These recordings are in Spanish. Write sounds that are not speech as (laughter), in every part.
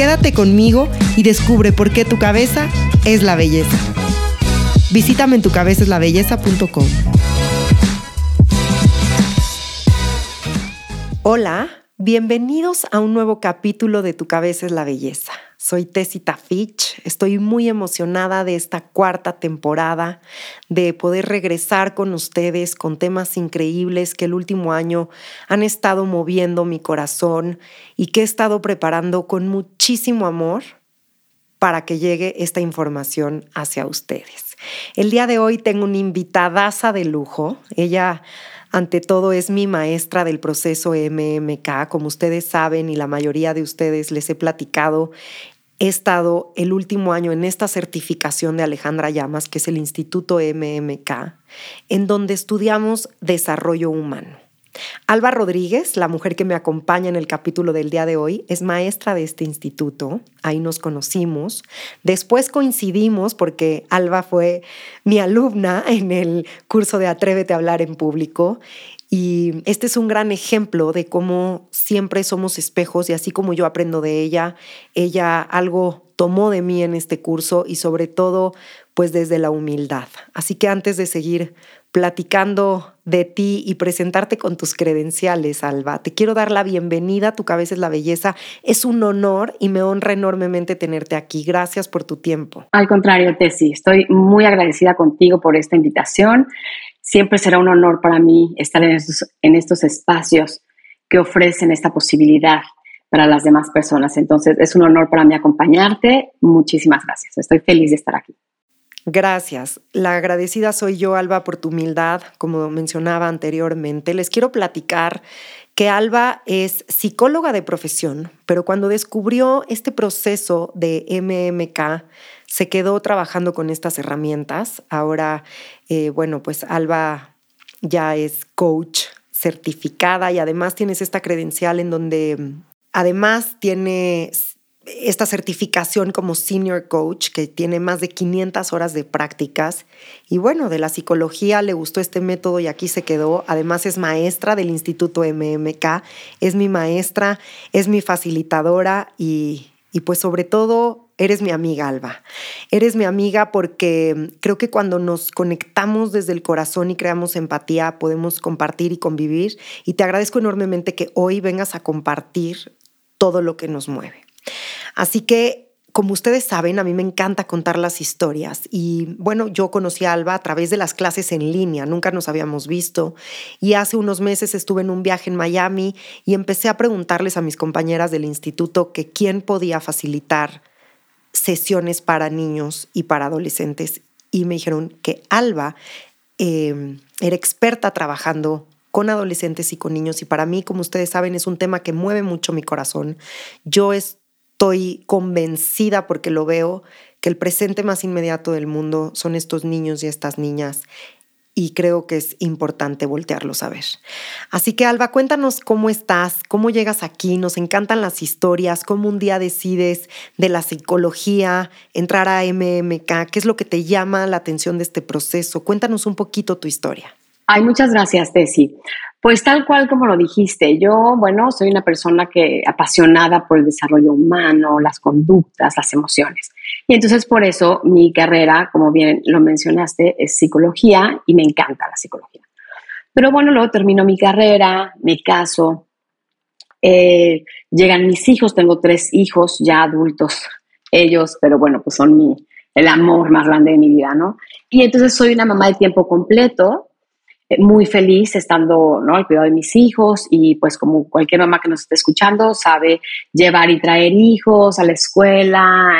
Quédate conmigo y descubre por qué tu cabeza es la belleza. Visítame en tucabezaslabelleza.com. Hola, bienvenidos a un nuevo capítulo de Tu cabeza es la belleza. Soy Tessita Fitch, estoy muy emocionada de esta cuarta temporada, de poder regresar con ustedes con temas increíbles que el último año han estado moviendo mi corazón y que he estado preparando con muchísimo amor para que llegue esta información hacia ustedes. El día de hoy tengo una invitadaza de lujo. Ella ante todo es mi maestra del proceso MMK. Como ustedes saben y la mayoría de ustedes les he platicado, he estado el último año en esta certificación de Alejandra Llamas, que es el Instituto MMK, en donde estudiamos desarrollo humano. Alba Rodríguez, la mujer que me acompaña en el capítulo del día de hoy, es maestra de este instituto. Ahí nos conocimos. Después coincidimos porque Alba fue mi alumna en el curso de Atrévete a hablar en público. Y este es un gran ejemplo de cómo siempre somos espejos y así como yo aprendo de ella, ella algo tomó de mí en este curso y sobre todo pues desde la humildad. Así que antes de seguir platicando de ti y presentarte con tus credenciales, Alba. Te quiero dar la bienvenida, tu cabeza es la belleza. Es un honor y me honra enormemente tenerte aquí. Gracias por tu tiempo. Al contrario, Tessy, estoy muy agradecida contigo por esta invitación. Siempre será un honor para mí estar en estos, en estos espacios que ofrecen esta posibilidad para las demás personas. Entonces, es un honor para mí acompañarte. Muchísimas gracias. Estoy feliz de estar aquí. Gracias. La agradecida soy yo, Alba, por tu humildad, como mencionaba anteriormente. Les quiero platicar que Alba es psicóloga de profesión, pero cuando descubrió este proceso de MMK, se quedó trabajando con estas herramientas. Ahora, eh, bueno, pues Alba ya es coach certificada y además tienes esta credencial en donde además tiene esta certificación como senior coach que tiene más de 500 horas de prácticas y bueno, de la psicología le gustó este método y aquí se quedó. Además es maestra del Instituto MMK, es mi maestra, es mi facilitadora y, y pues sobre todo eres mi amiga Alba. Eres mi amiga porque creo que cuando nos conectamos desde el corazón y creamos empatía podemos compartir y convivir y te agradezco enormemente que hoy vengas a compartir todo lo que nos mueve. Así que como ustedes saben, a mí me encanta contar las historias y bueno, yo conocí a Alba a través de las clases en línea, nunca nos habíamos visto y hace unos meses estuve en un viaje en Miami y empecé a preguntarles a mis compañeras del instituto que quién podía facilitar sesiones para niños y para adolescentes y me dijeron que Alba em, era experta trabajando con adolescentes y con niños y para mí, como ustedes saben, es un tema que mueve mucho mi corazón. Yo es, estoy convencida porque lo veo que el presente más inmediato del mundo son estos niños y estas niñas y creo que es importante voltearlos a ver. Así que Alba, cuéntanos cómo estás, cómo llegas aquí, nos encantan las historias, cómo un día decides de la psicología entrar a MMK, qué es lo que te llama la atención de este proceso. Cuéntanos un poquito tu historia. Ay, muchas gracias, Tessy. Pues tal cual como lo dijiste, yo, bueno, soy una persona que apasionada por el desarrollo humano, las conductas, las emociones. Y entonces por eso mi carrera, como bien lo mencionaste, es psicología y me encanta la psicología. Pero bueno, luego termino mi carrera, me caso, eh, llegan mis hijos, tengo tres hijos ya adultos, ellos, pero bueno, pues son mi, el amor más grande de mi vida, ¿no? Y entonces soy una mamá de tiempo completo, muy feliz estando ¿no? al cuidado de mis hijos y pues como cualquier mamá que nos esté escuchando sabe llevar y traer hijos a la escuela,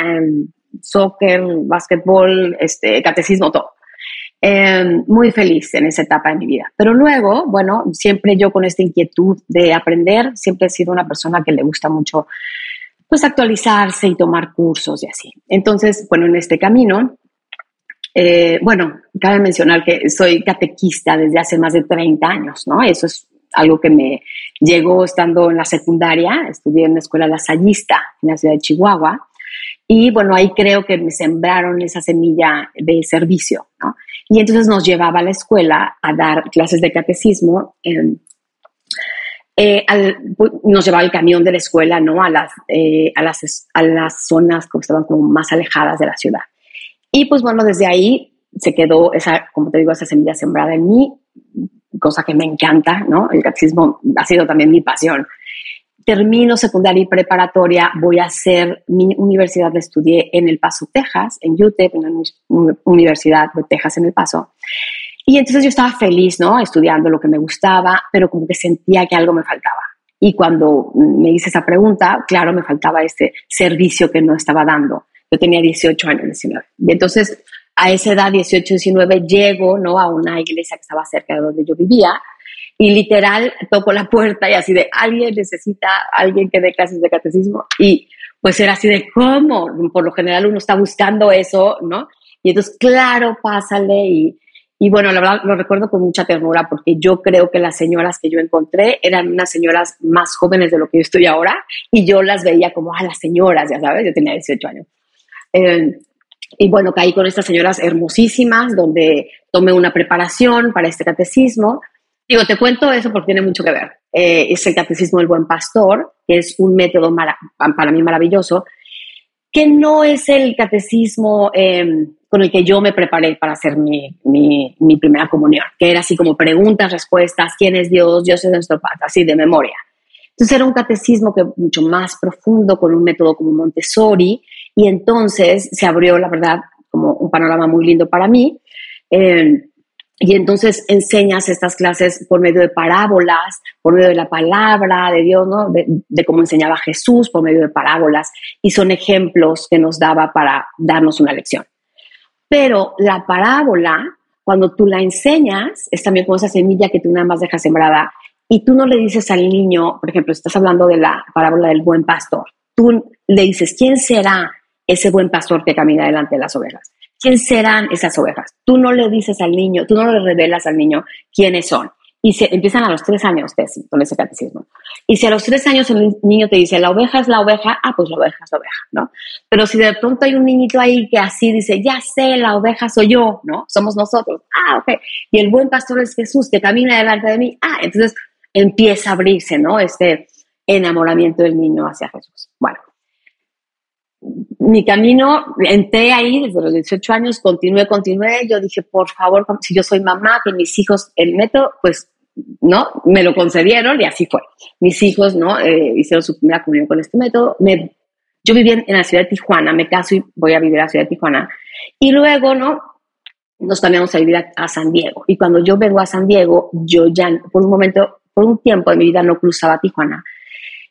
soccer, básquetbol, este, catecismo, todo. Em, muy feliz en esa etapa de mi vida. Pero luego, bueno, siempre yo con esta inquietud de aprender, siempre he sido una persona que le gusta mucho pues actualizarse y tomar cursos y así. Entonces, bueno, en este camino, eh, bueno, cabe mencionar que soy catequista desde hace más de 30 años, ¿no? Eso es algo que me llegó estando en la secundaria, estudié en la escuela lasallista en la ciudad de Chihuahua, y bueno, ahí creo que me sembraron esa semilla de servicio, ¿no? Y entonces nos llevaba a la escuela a dar clases de catecismo. Eh, nos llevaba el camión de la escuela, ¿no? A las, eh, a las, a las zonas que estaban como más alejadas de la ciudad. Y pues bueno, desde ahí se quedó esa, como te digo, esa semilla sembrada en mí, cosa que me encanta, ¿no? El catecismo ha sido también mi pasión termino secundaria y preparatoria, voy a hacer mi universidad, estudié en El Paso, Texas, en UTEP, en la Universidad de Texas en El Paso. Y entonces yo estaba feliz, ¿no? Estudiando lo que me gustaba, pero como que sentía que algo me faltaba. Y cuando me hice esa pregunta, claro, me faltaba este servicio que no estaba dando. Yo tenía 18 años, 19. Y entonces, a esa edad, 18, 19, llego, ¿no? A una iglesia que estaba cerca de donde yo vivía y literal toco la puerta y así de alguien necesita alguien que dé clases de catecismo y pues era así de cómo, por lo general uno está buscando eso, ¿no? Y entonces, claro, pásale y, y bueno, la verdad lo recuerdo con mucha ternura porque yo creo que las señoras que yo encontré eran unas señoras más jóvenes de lo que yo estoy ahora y yo las veía como a las señoras, ya sabes, yo tenía 18 años. Eh, y bueno, caí con estas señoras hermosísimas donde tomé una preparación para este catecismo Digo, te cuento eso porque tiene mucho que ver. Eh, es el Catecismo del Buen Pastor, que es un método para mí maravilloso, que no es el catecismo em, con el que yo me preparé para hacer mi, mi, mi, primera comunión, que era así como preguntas, respuestas, quién es Dios, Dios es nuestro Padre, así de memoria. Entonces era un catecismo que mucho más profundo, con un método como Montessori, y entonces se abrió, la verdad, como un panorama muy lindo para mí. Eh, y entonces enseñas estas clases por medio de parábolas, por medio de la palabra de Dios, ¿no? De, cómo enseñaba Jesús por medio de parábolas. Y son ejemplos que nos daba para darnos una lección. Pero la parábola, cuando tú la enseñas, es también como esa semilla que tú nada más dejas sembrada. Y tú no le dices al niño, por ejemplo, estás hablando de la parábola del buen pastor. Tú le dices, ¿quién será ese buen pastor que camina delante de las ovejas? ¿Quién serán esas ovejas? Tú no le dices al niño, tú no le revelas al niño quiénes son. Y se empiezan a los tres años con ese catecismo. Y si a los tres años el niño te dice, la oveja es la oveja, ah, pues la oveja es la oveja, ¿no? Pero si de pronto hay un niñito ahí que así dice, ya sé, la oveja soy yo, ¿no? Somos nosotros. Ah, ok. Y el buen pastor es Jesús, que camina delante de mí. Ah, entonces empieza a abrirse, ¿no? Este enamoramiento del niño hacia Jesús. Bueno, mi camino, entré ahí desde los 18 años, continué, continué. Yo dije, por favor, si yo soy mamá, que mis hijos, el método, pues, ¿no? Me lo concedieron y así fue. Mis hijos, ¿no? Eh, hicieron su primera comunión con este método. Me, yo viví en, la ciudad de Tijuana, me caso y voy a vivir en la ciudad de Tijuana. Y luego, ¿no? Nos cambiamos a vivir a, a San Diego. Y cuando yo vengo a San Diego, yo ya, por un momento, por un tiempo de mi vida no cruzaba Tijuana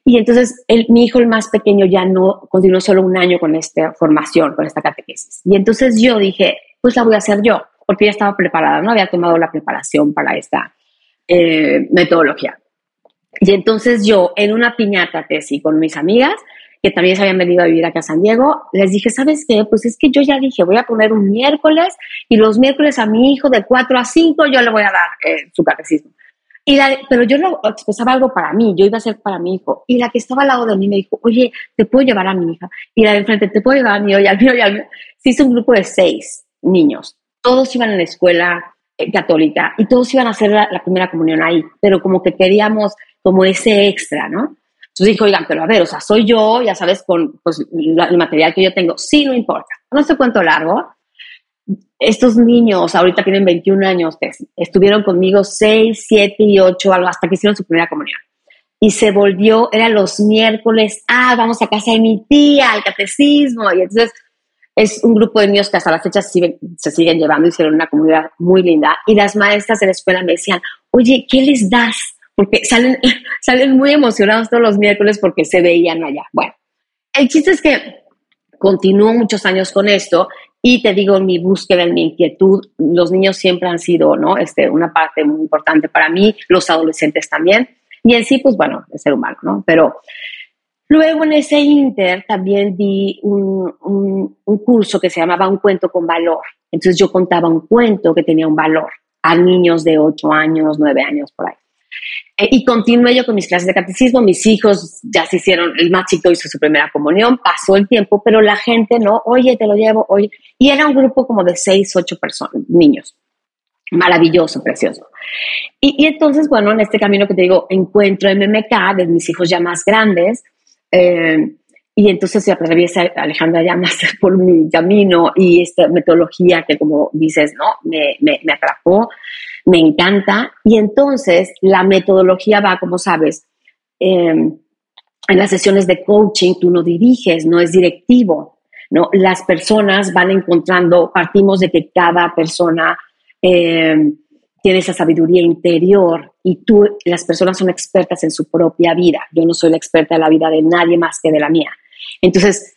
y entonces el, mi hijo, el más pequeño, ya no continuó solo un año con esta formación, con esta catequesis. Y entonces yo dije, pues la voy a hacer yo, porque ya estaba preparada, no había tomado la preparación para esta eh, metodología. Y entonces yo, en una piñata tesis con mis amigas, que también se habían venido a vivir acá a San Diego, les dije, ¿sabes qué? Pues es que yo ya dije, voy a poner un miércoles y los miércoles a mi hijo de 4 a 5 yo le voy a dar eh, su catecismo pero yo no expresaba algo para mí, yo iba a ser para mi hijo. Y la que estaba al lado de mí me dijo, oye, ¿te puedo llevar a mi hija? Y la de enfrente, ¿te puedo llevar a mí? Y al mío, y al mío. Se hizo un grupo de seis niños. Todos iban a la escuela eh, católica y todos iban a hacer la, primera comunión ahí, pero como que queríamos como ese extra, ¿no? Entonces dijo, oigan, pero a ver, o sea, soy yo, ya sabes, con pues, el material que yo tengo. Sí, no importa. No sé cuánto largo, estos niños, ahorita tienen 21 años, estuvieron conmigo 6, 7 y 8, hasta que hicieron su primera comunión. Y se volvió, eran los miércoles, ah, vamos a casa de mi tía, al catecismo. Y entonces es un grupo de niños que hasta la fecha se siguen, se siguen llevando, hicieron una comunidad muy linda. Y las maestras de la escuela me decían, oye, ¿qué les das? Porque salen, (laughs) salen muy emocionados todos los miércoles porque se veían allá. Bueno, el chiste es que continúo muchos años con esto y te digo, mi búsqueda, mi inquietud, los niños siempre han sido ¿no? este, una parte muy importante para mí, los adolescentes también, y en sí, pues bueno, el ser humano, ¿no? Pero Luego en ese inter también di un, un, curso que se llamaba Un cuento con valor. Entonces yo contaba un cuento que tenía un valor a niños de 8 años, 9 años por ahí. Eh, y continué yo con mis clases de catecismo, mis hijos ya se hicieron, el más chico hizo su primera comunión, pasó el tiempo, pero la gente no, oye, te lo llevo, oye. Y era un grupo como de 6, 8 personas, niños. Maravilloso, precioso. Y, y entonces, bueno, en este camino que te digo, encuentro MMK de mis hijos ya más grandes, eh, y entonces se atraviesa Alejandra Llamas (laughs) por mi camino y esta metodología que como dices, ¿no? Me, me, me, atrapó, me encanta. Y entonces la metodología va, como sabes, em, en las sesiones de coaching tú no diriges, no es directivo, ¿no? Las personas van encontrando, partimos de que cada persona... Eh, tiene esa sabiduría interior y tú, las personas son expertas en su propia vida. Yo no soy la experta en la vida de nadie más que de la mía. Entonces,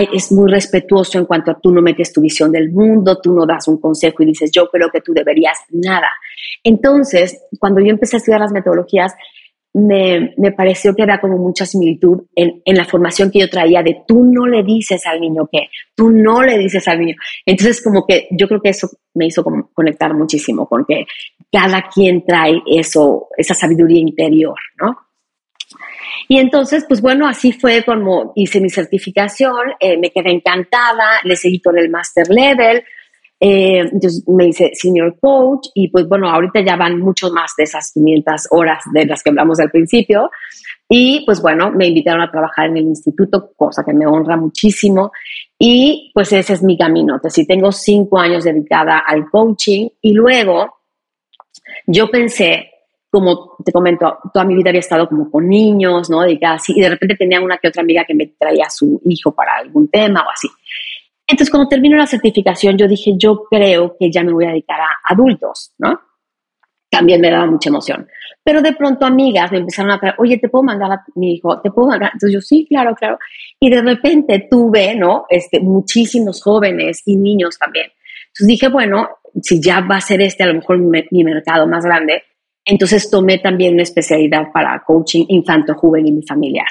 es muy respetuoso en cuanto a tú no metes tu visión del mundo, tú no das un consejo y dices, yo creo que tú deberías nada. Entonces, cuando yo empecé a estudiar las metodologías, me, me, pareció que era como mucha similitud en, en, la formación que yo traía de tú no le dices al niño qué, tú no le dices al niño. Entonces, como que yo creo que eso me hizo conectar muchísimo con que cada quien trae eso, esa sabiduría interior, ¿no? Y entonces, pues bueno, así fue como hice mi certificación, eh, me quedé encantada, le seguí con el master level, eh, entonces me hice senior coach y pues bueno, ahorita ya van mucho más de esas 500 horas de las que hablamos al principio. Y pues bueno, me invitaron a trabajar en el instituto, cosa que me honra muchísimo. Y pues ese es mi camino. Entonces, tengo cinco años dedicada al coaching y luego yo pensé, como te comento, toda mi vida había estado como con niños, ¿no? Dedicada así, y de repente tenía una que otra amiga que me traía a su hijo para algún tema o así. Entonces, cuando termino la certificación, yo dije, yo creo que ya me voy a dedicar a adultos, ¿no? También me daba mucha emoción. Pero de pronto amigas me empezaron a traer, oye, ¿te puedo mandar a mi hijo? ¿Te puedo mandar? Entonces yo, sí, claro, claro. Y de repente tuve, ¿no? Este, muchísimos jóvenes y niños también. Entonces dije, bueno, si ya va a ser este a lo mejor mi, mi mercado más grande, entonces tomé también una especialidad para coaching infanto-juvenil y familiar.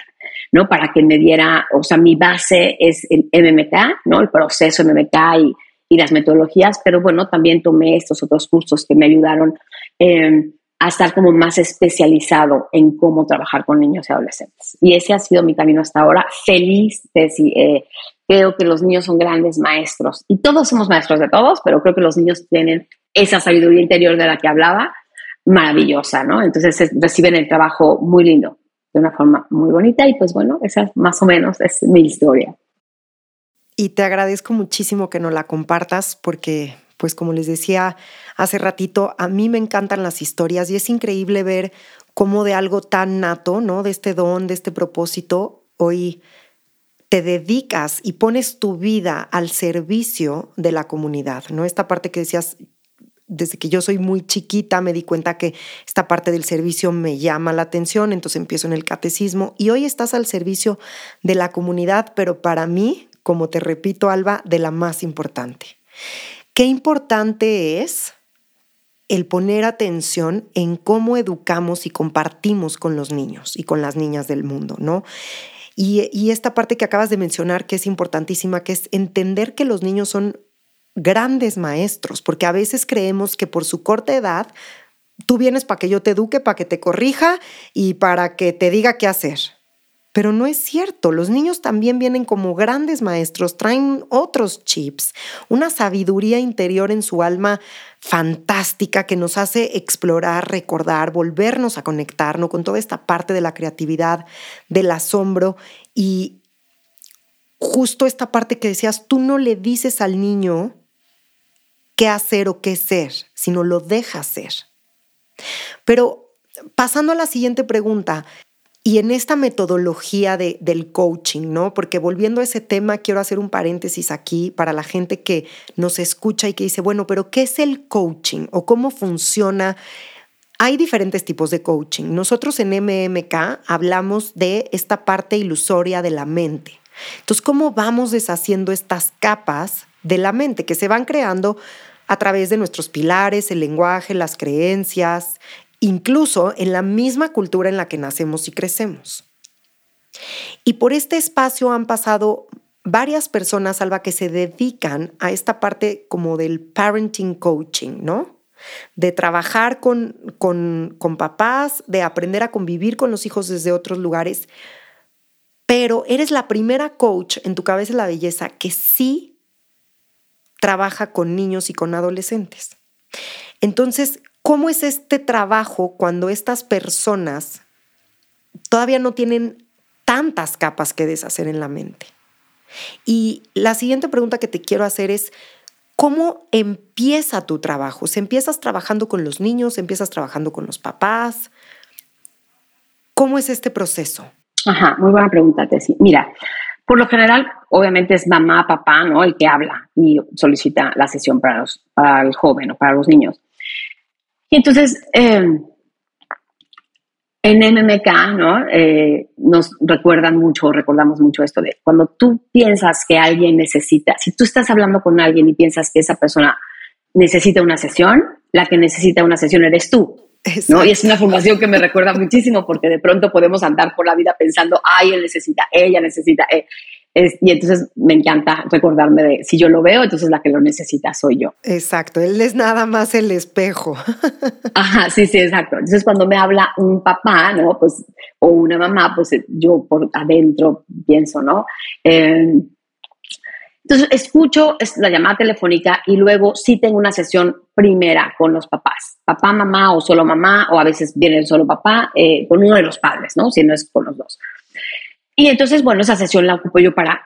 ¿no? Para que me diera, o sea, mi base es el MMK, ¿no? El proceso MMK y, y las metodologías, pero bueno, también tomé estos otros cursos que me ayudaron em, a estar como más especializado en cómo trabajar con niños y adolescentes. Y ese ha sido mi camino hasta ahora. Feliz de si, eh, creo que los niños son grandes maestros y todos somos maestros de todos, pero creo que los niños tienen esa sabiduría interior de la que hablaba maravillosa, ¿no? Entonces reciben el trabajo muy lindo de una forma muy bonita y pues bueno, esa más o menos es mi historia. Y te agradezco muchísimo que nos la compartas porque, pues como les decía hace ratito, a mí me encantan las historias y es increíble ver cómo de algo tan nato, ¿no? De este don, de este propósito, hoy te dedicas y pones tu vida al servicio de la comunidad, ¿no? Esta parte que decías, desde que yo soy muy chiquita me di cuenta que esta parte del servicio me llama la atención, entonces empiezo en el catecismo y hoy estás al servicio de la comunidad, pero para mí, como te repito, Alba, de la más importante. Qué importante es el poner atención en cómo educamos y compartimos con los niños y con las niñas del mundo, ¿no? Y, y esta parte que acabas de mencionar que es importantísima, que es entender que los niños son grandes maestros, porque a veces creemos que por su corta edad tú vienes para que yo te eduque, para que te corrija y para que te diga qué hacer. Pero no es cierto, los niños también vienen como grandes maestros, traen otros chips, una sabiduría interior en su alma fantástica que nos hace explorar, recordar, volvernos a conectarnos con toda esta parte de la creatividad, del asombro y justo esta parte que decías, tú no le dices al niño qué hacer o qué ser, sino lo deja ser. Pero pasando a la siguiente pregunta, y en esta metodología de, del coaching, ¿no? Porque volviendo a ese tema, quiero hacer un paréntesis aquí para la gente que nos escucha y que dice, bueno, pero ¿qué es el coaching o cómo funciona? Hay diferentes tipos de coaching. Nosotros en MMK hablamos de esta parte ilusoria de la mente. Entonces, ¿cómo vamos deshaciendo estas capas de la mente que se van creando a través de nuestros pilares, el lenguaje, las creencias, incluso en la misma cultura en la que nacemos y crecemos. Y por este espacio han pasado varias personas, Alba, que se dedican a esta parte como del parenting coaching, ¿no? De trabajar con, con, con papás, de aprender a convivir con los hijos desde otros lugares. Pero eres la primera coach en tu cabeza de la belleza que sí trabaja con niños y con adolescentes. Entonces, ¿cómo es este trabajo cuando estas personas todavía no tienen tantas capas que deshacer en la mente? Y la siguiente pregunta que te quiero hacer es, ¿cómo empieza tu trabajo? ¿Se empiezas trabajando con los niños? ¿Empiezas trabajando con los papás? ¿Cómo es este proceso? Ajá, muy buena pregunta, Tessy. Mira, por lo general, obviamente es mamá, papá, ¿no? El que habla y solicita la sesión para, los, para el joven o para los niños. Y entonces, eh, en MMK, ¿no? Eh, nos recuerdan mucho, recordamos mucho esto de cuando tú piensas que alguien necesita, si tú estás hablando con alguien y piensas que esa persona necesita una sesión, la que necesita una sesión eres tú. ¿No? Y es una formación que me recuerda muchísimo porque de pronto podemos andar por la vida pensando, ay, él necesita, ella necesita. Eh y entonces me encanta recordarme de si yo lo veo, entonces la que lo necesita soy yo. Exacto, él es nada más el espejo. (laughs) Ajá, sí, sí, exacto. Entonces cuando me habla un papá, ¿no? Pues, o una mamá, pues yo por adentro pienso, ¿no? Em, entonces escucho la llamada telefónica y luego sí tengo una sesión primera con los papás, papá, mamá o solo mamá, o a veces viene solo papá, eh, con uno de los padres, ¿no? Si no es con los dos. Y entonces, bueno, esa sesión la ocupo yo para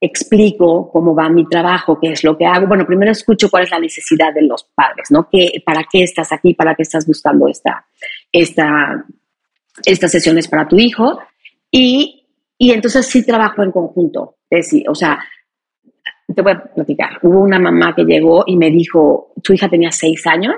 explico cómo va mi trabajo, qué es lo que hago. Bueno, primero escucho cuál es la necesidad de los padres, ¿no? ¿Qué, ¿Para qué estás aquí? ¿Para qué estás buscando esta, esta, estas sesiones para tu hijo? Y, y entonces sí trabajo en conjunto. Es decir, o sea, te voy a platicar. Hubo una mamá que llegó y me dijo, tu hija tenía seis años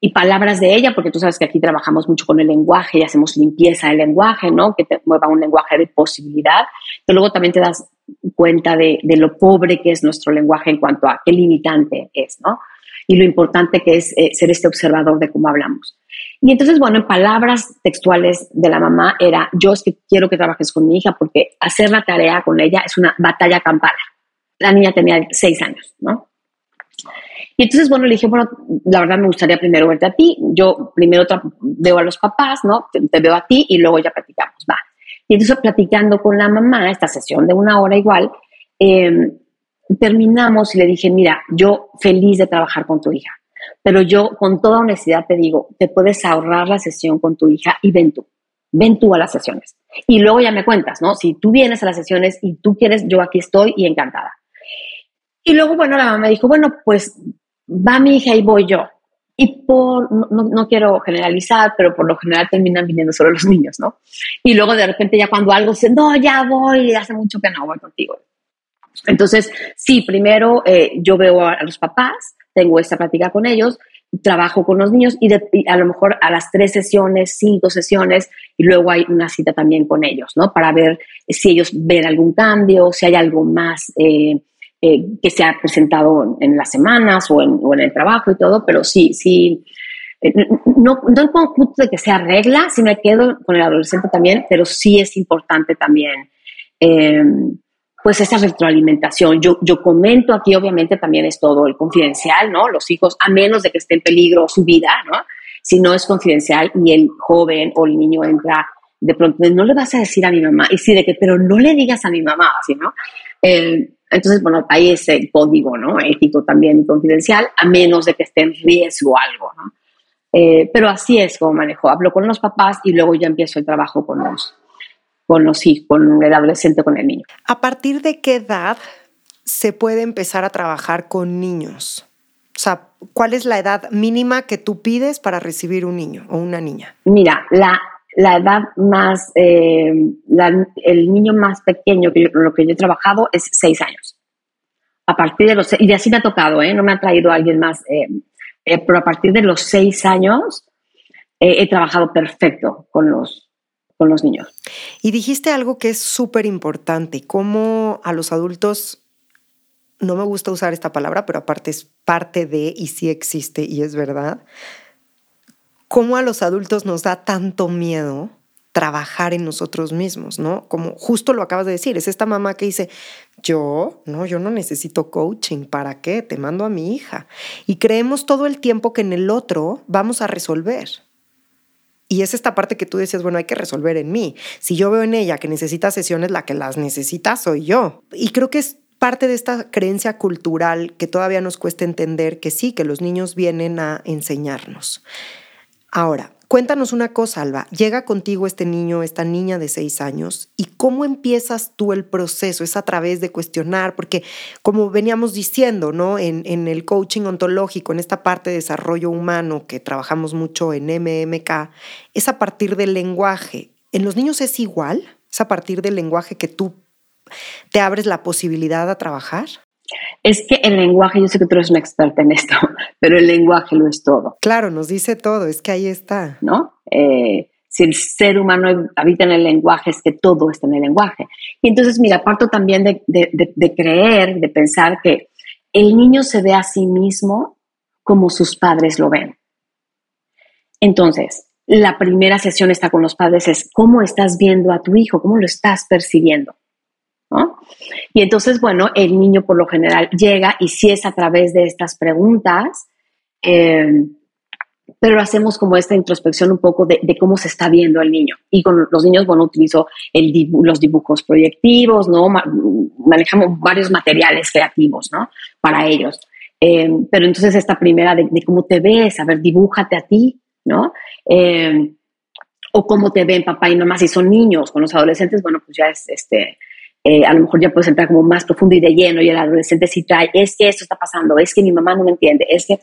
y palabras de ella, porque tú sabes que aquí trabajamos mucho con el lenguaje y hacemos limpieza del lenguaje, ¿no? Que te mueva un lenguaje de posibilidad, que luego también te das cuenta de, lo pobre que es nuestro lenguaje en cuanto a qué limitante es, ¿no? Y lo importante que es eh, ser este observador de cómo hablamos. Y entonces, bueno, en palabras textuales de la mamá era, yo es que quiero que trabajes con mi hija porque hacer la tarea con ella es una batalla campal. La niña tenía seis años, ¿no? Y entonces, bueno, le dije, bueno, la verdad me gustaría primero verte a ti. Yo primero veo a los papás, ¿no? Te, veo a ti y luego ya platicamos, va. Y entonces, platicando con la mamá, esta sesión de una hora igual, em, terminamos y le dije, mira, yo feliz de trabajar con tu hija, pero yo con toda honestidad te digo, te puedes ahorrar la sesión con tu hija y ven tú, ven tú a las sesiones. Y luego ya me cuentas, ¿no? Si tú vienes a las sesiones y tú quieres, yo aquí estoy y encantada. Y luego, bueno, la mamá me dijo, bueno, pues va mi hija y voy yo. Y por, no, quiero generalizar, pero por lo general terminan viniendo solo los niños, ¿no? Y luego de repente ya cuando algo se, no, ya voy, hace mucho que no voy contigo. Entonces, sí, primero eh, yo veo a, los papás, tengo esta práctica con ellos, trabajo con los niños y, a lo mejor a las tres sesiones, cinco sesiones, y luego hay una cita también con ellos, ¿no? Para ver si ellos ven algún cambio, si hay algo más eh, eh, que se ha presentado en las semanas o en, el trabajo y todo, pero sí, sí, eh, no, no el conjunto de que sea regla, si me quedo con el adolescente también, pero sí es importante también, eh, pues esa retroalimentación. Yo, yo comento aquí, obviamente también es todo el confidencial, ¿no? Los hijos, a menos de que esté en peligro su vida, ¿no? Si no es confidencial y el joven o el niño entra de pronto, no le vas a decir a mi mamá, y sí, de que, pero no le digas a mi mamá, así, ¿no? Entonces, bueno, hay ese código, ¿no? Ético también y confidencial, a menos de que esté en riesgo algo, ¿no? Eh, pero así es como manejo. Hablo con los papás y luego ya empiezo el trabajo con los, con los hijos, con el adolescente, con el niño. ¿A partir de qué edad se puede empezar a trabajar con niños? O sea, ¿cuál es la edad mínima que tú pides para recibir un niño o una niña? Mira, la la edad más, eh, el niño más pequeño que lo que yo he trabajado es seis años. A partir de los, y así me ha tocado, ¿eh? no me ha traído alguien más, eh, pero a partir de los seis años he trabajado perfecto con los, con los niños. Y dijiste algo que es súper importante, cómo a los adultos, no me gusta usar esta palabra, pero aparte es parte de, y sí existe, y es verdad, cómo a los adultos nos da tanto miedo trabajar en nosotros mismos, ¿no? Como justo lo acabas de decir, es esta mamá que dice, yo, no, yo no necesito coaching, ¿para qué? Te mando a mi hija. Y creemos todo el tiempo que en el otro vamos a resolver. Y es esta parte que tú decías, bueno, hay que resolver en mí. Si yo veo en ella que necesita sesiones, la que las necesita soy yo. Y creo que es parte de esta creencia cultural que todavía nos cuesta entender que sí, que los niños vienen a enseñarnos. Ahora, Cuéntanos una cosa, Alba. Llega contigo este niño, esta niña de seis años, y cómo empiezas tú el proceso. Es a través de cuestionar, porque como veníamos diciendo, ¿no? En, en el coaching ontológico, en esta parte de desarrollo humano que trabajamos mucho en MMK, es a partir del lenguaje. ¿En los niños es igual? ¿Es a partir del lenguaje que tú te abres la posibilidad a trabajar? Es que el lenguaje, yo sé que tú eres una experta en esto, (laughs) pero el lenguaje lo es todo. Claro, nos dice todo, es que ahí está. ¿No? Eh, si el ser humano habita en el lenguaje, es que todo está en el lenguaje. Y entonces, mira, parto también de, de creer, de pensar que el niño se ve a sí mismo como sus padres lo ven. Entonces, la primera sesión está con los padres es cómo estás viendo a tu hijo, cómo lo estás percibiendo. Y entonces, bueno, el niño por lo general llega y si es a través de estas preguntas, eh, pero hacemos como esta introspección un poco de, cómo se está viendo el niño. Y con los niños, bueno, utilizo los dibujos proyectivos, ¿no? manejamos varios materiales creativos, ¿no? Para ellos. Eh, pero entonces esta primera de, cómo te ves, a ver, dibújate a ti, ¿no? Eh, o cómo te ven papá y mamá si son niños, con los adolescentes, bueno, pues ya es este, eh, a lo mejor ya puedes entrar como más profundo y de lleno y el adolescente sí trae, es que esto está pasando, es que mi mamá no me entiende, es que,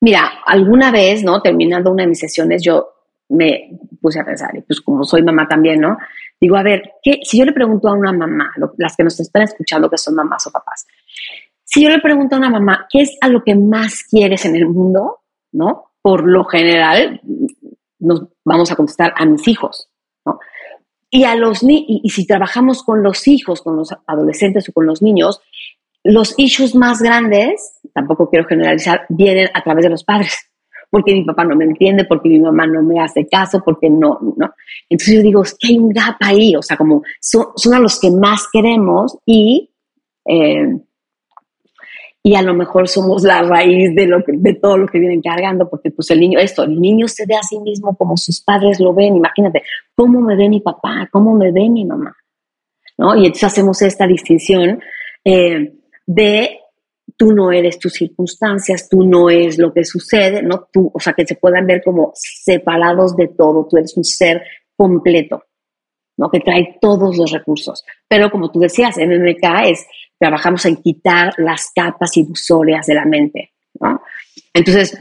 mira, alguna vez, ¿no? Terminando una de mis sesiones, yo me puse a pensar, y pues como soy mamá también, ¿no? Digo, a ver, ¿qué, si yo le pregunto a una mamá, las que nos están escuchando que son mamás o papás, si yo le pregunto a una mamá, ¿qué es a lo que más quieres en el mundo? ¿No? Por lo general, nos vamos a contestar a mis hijos. Y, a los y, y si trabajamos con los hijos, con los adolescentes o con los niños, los issues más grandes, tampoco quiero generalizar, vienen a través de los padres. Porque mi papá no me entiende, porque mi mamá no me hace caso, porque no, ¿no? Entonces yo digo, es que hay un gap ahí, o sea, como son, son a los que más queremos y eh, y a lo mejor somos la raíz de, lo de todo lo que vienen cargando, porque pues el niño, esto, el niño se ve a sí mismo como sus padres lo ven, imagínate, ¿cómo me ve mi papá? ¿Cómo me ve mi mamá? ¿No? Y entonces hacemos esta distinción eh, de tú no eres tus circunstancias, tú no es lo que sucede, ¿no? Tú, o sea, que se puedan ver como separados de todo, tú eres un ser completo, ¿no? Que trae todos los recursos. Pero como tú decías, MMK es trabajamos en quitar las capas ilusorias de la mente. ¿no? Entonces,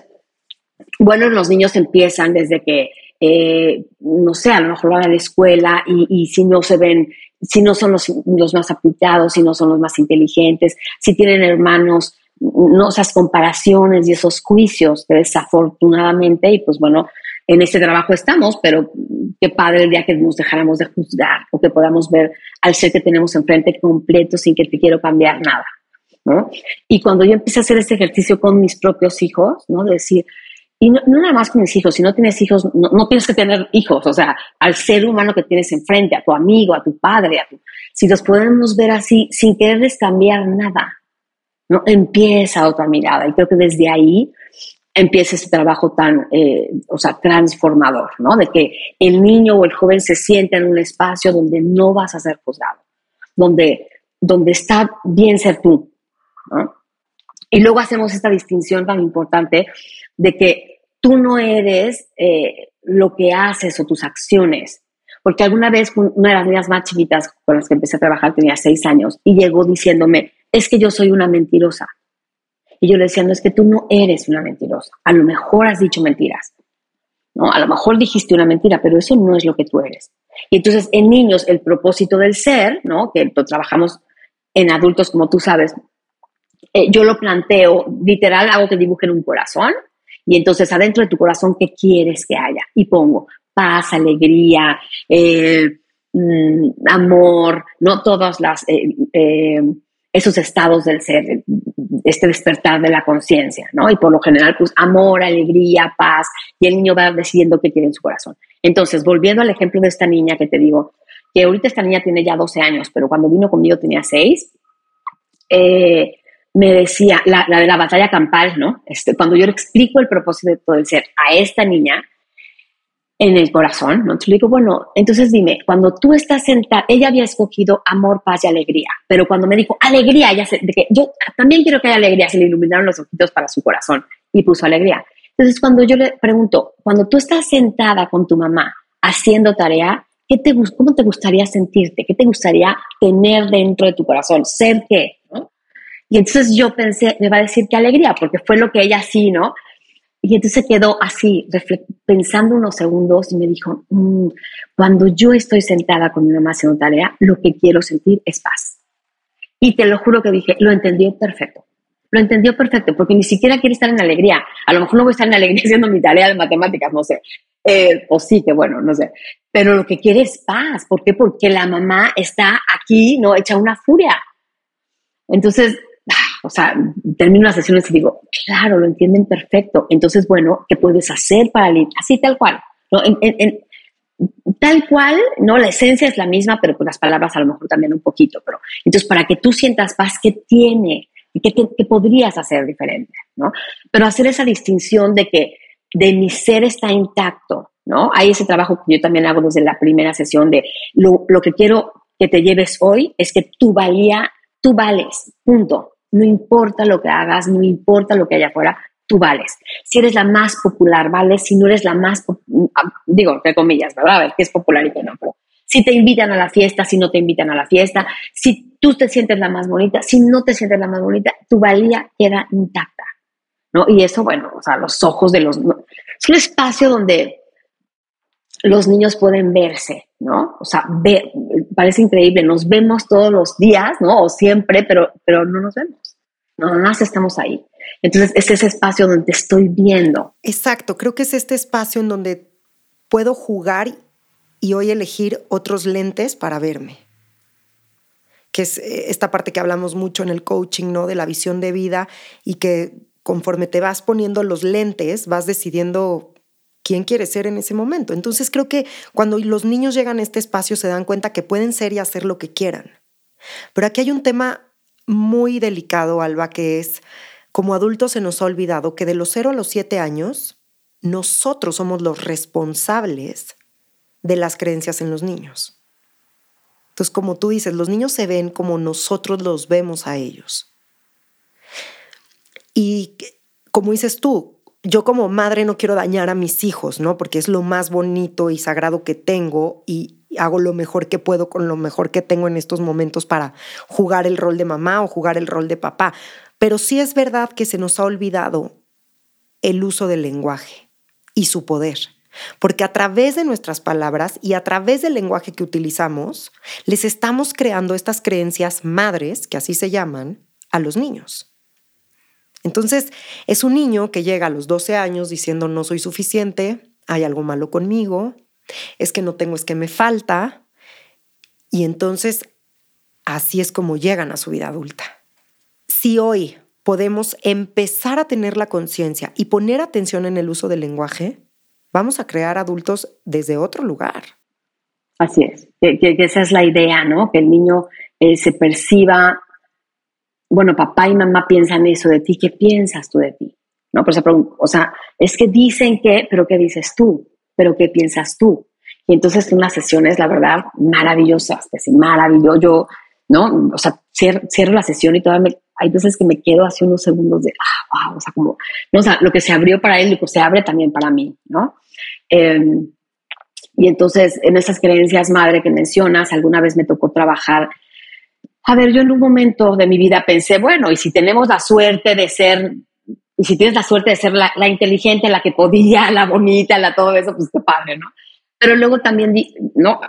bueno, los niños empiezan desde que, eh, no sé, a lo mejor van a la escuela y, si no se ven, si no son los, más aplicados, si no son los más inteligentes, si tienen hermanos, no esas comparaciones y esos juicios desafortunadamente, y pues bueno, en este trabajo estamos, pero qué padre el día que nos dejáramos de juzgar o que podamos ver al ser que tenemos enfrente completo sin que te quiero cambiar nada. ¿no? Y cuando yo empecé a hacer este ejercicio con mis propios hijos, ¿no? De decir, y no, nada más con mis hijos, si no tienes hijos, no, tienes que tener hijos, o sea, al ser humano que tienes enfrente, a tu amigo, a tu padre, a tu, si los podemos ver así sin quererles cambiar nada, ¿no? Empieza otra mirada. Y creo que desde ahí empieza ese trabajo tan, eh, o sea, transformador, ¿no? De que el niño o el joven se siente en un espacio donde no vas a ser juzgado, donde, donde está bien ser tú. Y luego hacemos esta distinción tan importante de que tú no eres eh, lo que haces o tus acciones. Porque alguna vez una de las niñas más chiquitas con las que empecé a trabajar tenía seis años y llegó diciéndome, es que yo soy una mentirosa. Y yo le decía, no es que tú no eres una mentirosa, a lo mejor has dicho mentiras, ¿no? A lo mejor dijiste una mentira, pero eso no es lo que tú eres. Y entonces en niños el propósito del ser, ¿no? Que trabajamos en adultos como tú sabes, eh, yo lo planteo, literal, hago que dibujen un corazón y entonces adentro de tu corazón, ¿qué quieres que haya? Y pongo paz, alegría, eh, mm, amor, no todas las... Eh, esos estados del ser, este despertar de la conciencia, ¿no? Y por lo general, pues amor, alegría, paz, y el niño va decidiendo qué quiere en su corazón. Entonces, volviendo al ejemplo de esta niña que te digo, que ahorita esta niña tiene ya 12 años, pero cuando vino conmigo tenía 6, eh, me decía, la, de la batalla campal, ¿no? Este, cuando yo le explico el propósito del ser a esta niña, en el corazón, ¿no? Digo, bueno, entonces dime, cuando tú estás sentada, ella había escogido amor, paz y alegría, pero cuando me dijo alegría, ella se, de que yo también quiero que haya alegría, se le iluminaron los ojitos para su corazón y puso alegría. Entonces cuando yo le pregunto, cuando tú estás sentada con tu mamá haciendo tarea, ¿qué te, ¿cómo te gustaría sentirte? ¿Qué te gustaría tener dentro de tu corazón? ¿Ser qué? ¿no? Y entonces yo pensé, me va a decir que alegría, porque fue lo que ella sí, ¿no? Y entonces quedó así, pensando unos segundos y me dijo, mm, cuando yo estoy sentada con mi mamá haciendo tarea, lo que quiero sentir es paz. Y te lo juro que dije, lo entendió perfecto. Lo entendió perfecto, porque ni siquiera quiere estar en alegría. A lo mejor no voy a estar en alegría (laughs) haciendo mi tarea de matemáticas, no sé. Eh, o sí, que bueno, no sé. Pero lo que quiere es paz. ¿Por qué? Porque la mamá está aquí, ¿no? Hecha una furia. Entonces, o sea, termino las sesiones y digo, claro, lo entienden perfecto. Entonces, bueno, ¿qué puedes hacer para Así, tal cual. ¿no? tal cual, ¿no? La esencia es la misma, pero con las palabras a lo mejor también un poquito. Pero, entonces, para que tú sientas paz, ¿qué tiene? ¿Y qué, qué podrías hacer diferente? ¿no? Pero hacer esa distinción de que de mi ser está intacto, ¿no? Hay ese trabajo que yo también hago desde la primera sesión de lo, lo que quiero que te lleves hoy es que tú valía, tú vales, punto no importa lo que hagas, no importa lo que haya afuera, tú vales. Si eres la más popular, vales. Si no eres la más, digo, entre comillas, ¿verdad? A ver qué es popular y qué no, pero si te invitan a la fiesta, si no te invitan a la fiesta, si tú te sientes la más bonita, si no te sientes la más bonita, tu valía queda intacta, ¿no? Y eso, bueno, o sea, los ojos de los... Es un espacio donde los niños pueden verse, ¿no? O sea, parece increíble, nos vemos todos los días, ¿no? O siempre, pero, pero no nos vemos. No, más estamos ahí. Entonces, es ese espacio donde estoy viendo. Exacto, creo que es este espacio en donde puedo jugar y hoy elegir otros lentes para verme. Que es eh, esta parte que hablamos mucho en el coaching, ¿no? De la visión de vida y que conforme te vas poniendo los lentes, vas decidiendo quién quiere ser en ese momento. Entonces creo que cuando los niños llegan a este espacio se dan cuenta que pueden ser y hacer lo que quieran. Pero aquí hay un tema muy delicado, Alba, que es, como adultos se nos ha olvidado que de los 0 a los 7 años, nosotros somos los responsables de las creencias en los niños. Entonces, como tú dices, los niños se ven como nosotros los vemos a ellos. Y como dices tú, yo como madre no quiero dañar a mis hijos, ¿no? Porque es lo más bonito y sagrado que tengo y hago lo mejor que puedo con lo mejor que tengo en estos momentos para jugar el rol de mamá o jugar el rol de papá. Pero sí es verdad que se nos ha olvidado el uso del lenguaje y su poder. Porque a través de nuestras palabras y a través del lenguaje que utilizamos, les estamos creando estas creencias madres, que así se llaman, a los niños. Entonces, es un niño que llega a los 12 años diciendo no soy suficiente, hay algo malo conmigo, es que no tengo, es que me falta. Y entonces, así es como llegan a su vida adulta. Si hoy podemos empezar a tener la conciencia y poner atención en el uso del lenguaje, vamos a crear adultos desde otro lugar. Así es, que, esa es la idea, ¿no? Que el niño eh, se perciba bueno, papá y mamá piensan eso de ti, ¿qué piensas tú de ti? ¿No? Por eso, o sea, es que dicen que, pero ¿qué dices tú? ¿Pero qué piensas tú? Y entonces unas sesiones, la verdad, maravillosas, es maravilloso, yo, ¿no? O sea, cierro, la sesión y todavía hay veces que me quedo hace unos segundos de, ah, wow, o sea, como, no, o sea, lo que se abrió para él, lo que se abre también para mí, ¿no? Em, y entonces, en esas creencias madre que mencionas, alguna vez me tocó trabajar a ver, yo en un momento de mi vida pensé, bueno, y si tenemos la suerte de ser, y si tienes la suerte de ser la, inteligente, la que podía, (laughs) la bonita, la todo eso, pues qué padre, ¿no? Pero luego también, ¿no?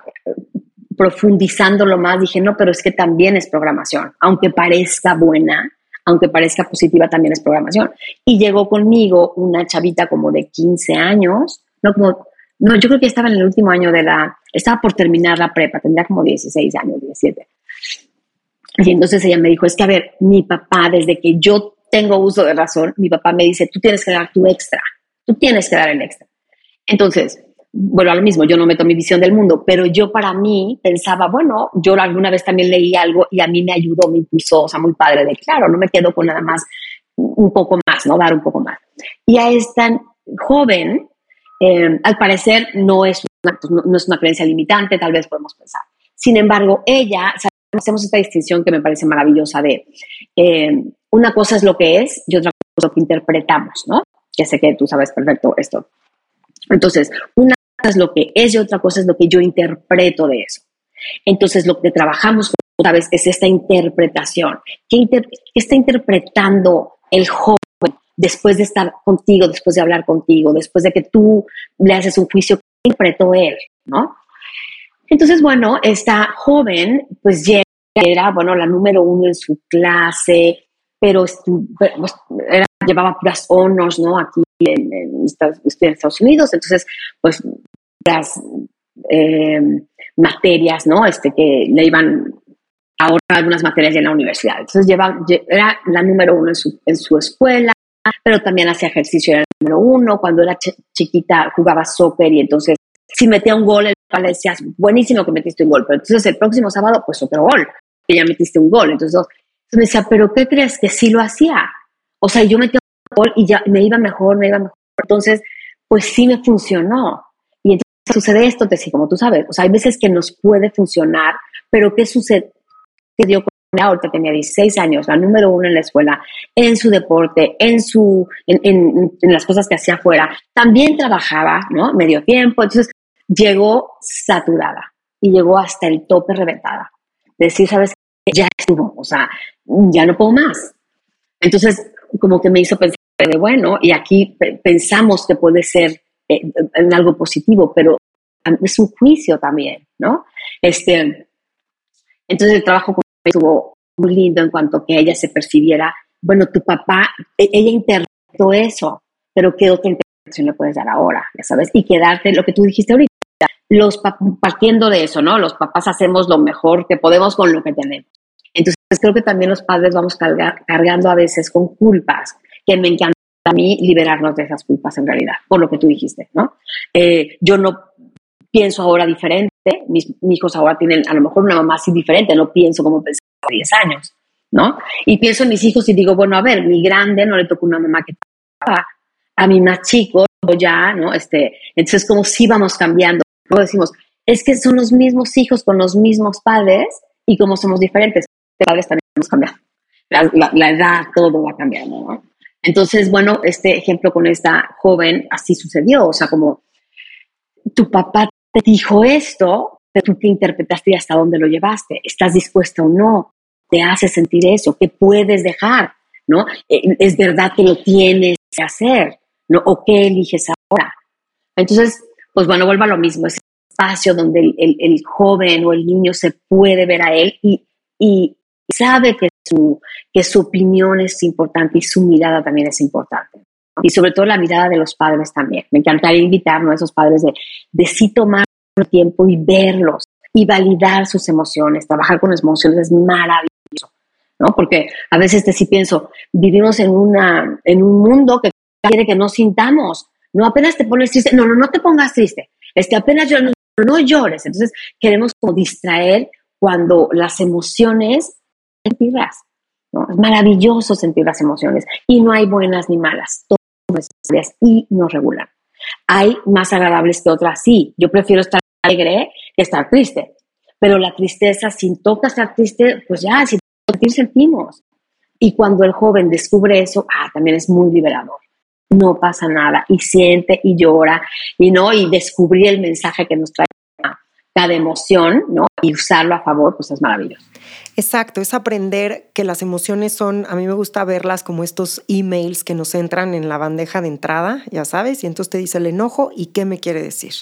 Profundizándolo más, dije, no, pero es que también es programación, aunque parezca buena, aunque parezca positiva, también es programación. Y llegó conmigo una chavita como de 15 años, no como, no, yo creo que estaba en el último año de la, estaba por terminar la prepa, tendría como 16 años, 17. Y entonces ella me dijo, es que a ver, mi papá, desde que yo tengo uso de razón, mi papá me dice, tú tienes que dar tu extra, tú tienes que dar el extra. Entonces, bueno, lo mismo, yo no meto mi visión del mundo, pero yo para mí pensaba, bueno, yo alguna vez también leí algo y a mí me ayudó, me impulsó, o sea, muy padre de, claro, no me quedo con nada más, un poco más, ¿no? Dar un poco más. Y a esta joven, eh, al parecer, no es, una, pues, no, es una creencia limitante, tal vez podemos pensar. Sin embargo, ella, hacemos esta distinción que me parece maravillosa de, eh, una cosa es lo que es y otra cosa es lo que interpretamos, ¿no? Ya sé que tú sabes perfecto esto. Entonces, una es lo que es y otra cosa es lo que yo interpreto de eso. Entonces, lo que trabajamos otra vez es esta interpretación. ¿Qué, está interpretando el joven después de estar contigo, después de hablar contigo, después de que tú le haces un juicio? ¿Qué interpretó él? ¿No? Entonces, bueno, esta joven, pues llega, era, bueno, la número uno en su clase, pero pues, llevaba puras honors, ¿no? Aquí en, Estados Unidos, entonces, pues las eh, materias, ¿no? Este, que le iban a ahorrar algunas materias en la universidad. Entonces, lleva, era la número uno en su, en su escuela, pero también hacía ejercicio, era el número uno. Cuando era chiquita jugaba soccer y entonces, si metía un gol, el le decía, buenísimo que metiste un gol, pero entonces el próximo sábado, pues otro gol, que ya metiste un gol. Entonces, me decía, ¿pero qué crees? Que sí lo hacía. O sea, yo metía gol y ya me iba mejor, me iba mejor. Entonces, pues sí me funcionó. Y entonces sucede esto, te como tú sabes, o sea, hay veces que nos puede funcionar, pero ¿qué sucede? Que dio ahorita tenía 16 años, la número uno en la escuela, en su deporte, en, su, en, en, en las cosas que hacía afuera. También trabajaba, ¿no? Medio tiempo. Entonces, llegó saturada y llegó hasta el tope reventada. Decir, ¿sabes? Ya estuvo, o sea, ya no puedo más. Entonces, como que me hizo pensar de, bueno, y aquí pensamos que puede ser eh, en algo positivo, pero es un juicio también, ¿no? Este, entonces el trabajo con estuvo muy lindo en cuanto que ella se percibiera, bueno, tu papá, e, ella interpretó eso, pero ¿qué otra interpretación le puedes dar ahora? Ya sabes, y quedarte, lo que tú dijiste ahorita, los partiendo de eso, ¿no? Los papás hacemos lo mejor que podemos con lo que tenemos. Entonces creo que también los padres vamos cargando a veces con culpas, que me encanta a mí liberarnos de esas culpas en realidad, por lo que tú dijiste, ¿no? Eh, yo no pienso ahora diferente, mis, hijos ahora tienen a lo mejor una mamá así diferente, no pienso como pensaba hace 10 años, ¿no? Y pienso en mis hijos y digo, bueno, a ver, mi grande no le tocó una mamá que a mi más chico ya, ¿no? Este, entonces como si vamos cambiando Luego decimos, es que son los mismos hijos con los mismos padres y como somos diferentes, los padres también hemos cambiado. La, edad, todo va cambiando, ¿no? Entonces, bueno, este ejemplo con esta joven así sucedió, o sea, como tu papá te dijo esto, pero tú te interpretaste y hasta dónde lo llevaste, estás dispuesta o no, te hace sentir eso, ¿qué puedes dejar? ¿No? Eh, ¿Es verdad que lo tienes que hacer? ¿No? ¿O qué eliges ahora? Entonces, pues bueno, vuelva a lo mismo, ese espacio donde el, joven o el niño se puede ver a él y, y sabe que su, que su opinión es importante y su mirada también es importante. Y sobre todo la mirada de los padres también. Me encantaría invitarnos a esos padres de, de sí tomar tiempo y verlos y validar sus emociones. Trabajar con las emociones es maravilloso, ¿no? Porque a veces te sí pienso, vivimos en, una, en un mundo que quiere que no sintamos, no apenas te pones triste, no, no, no te pongas triste, es que apenas llores, no, llores. Entonces queremos distraer cuando las emociones sentirlas. ¿no? Es maravilloso sentir las emociones y no hay buenas ni malas, todas necesarias y nos regulan. Hay más agradables que otras, sí. Yo prefiero estar alegre que estar triste. Pero la tristeza, si toca estar triste, pues ya, si sentimos. Y cuando el joven descubre eso, ah, también es muy liberador no pasa nada y siente y llora y no y descubrir el mensaje que nos trae cada emoción, ¿no? Y usarlo a favor, pues es maravilloso. Exacto, es aprender que las emociones son, a mí me gusta verlas como estos emails que nos entran en la bandeja de entrada, ya sabes, y entonces te dice el enojo y qué me quiere decir,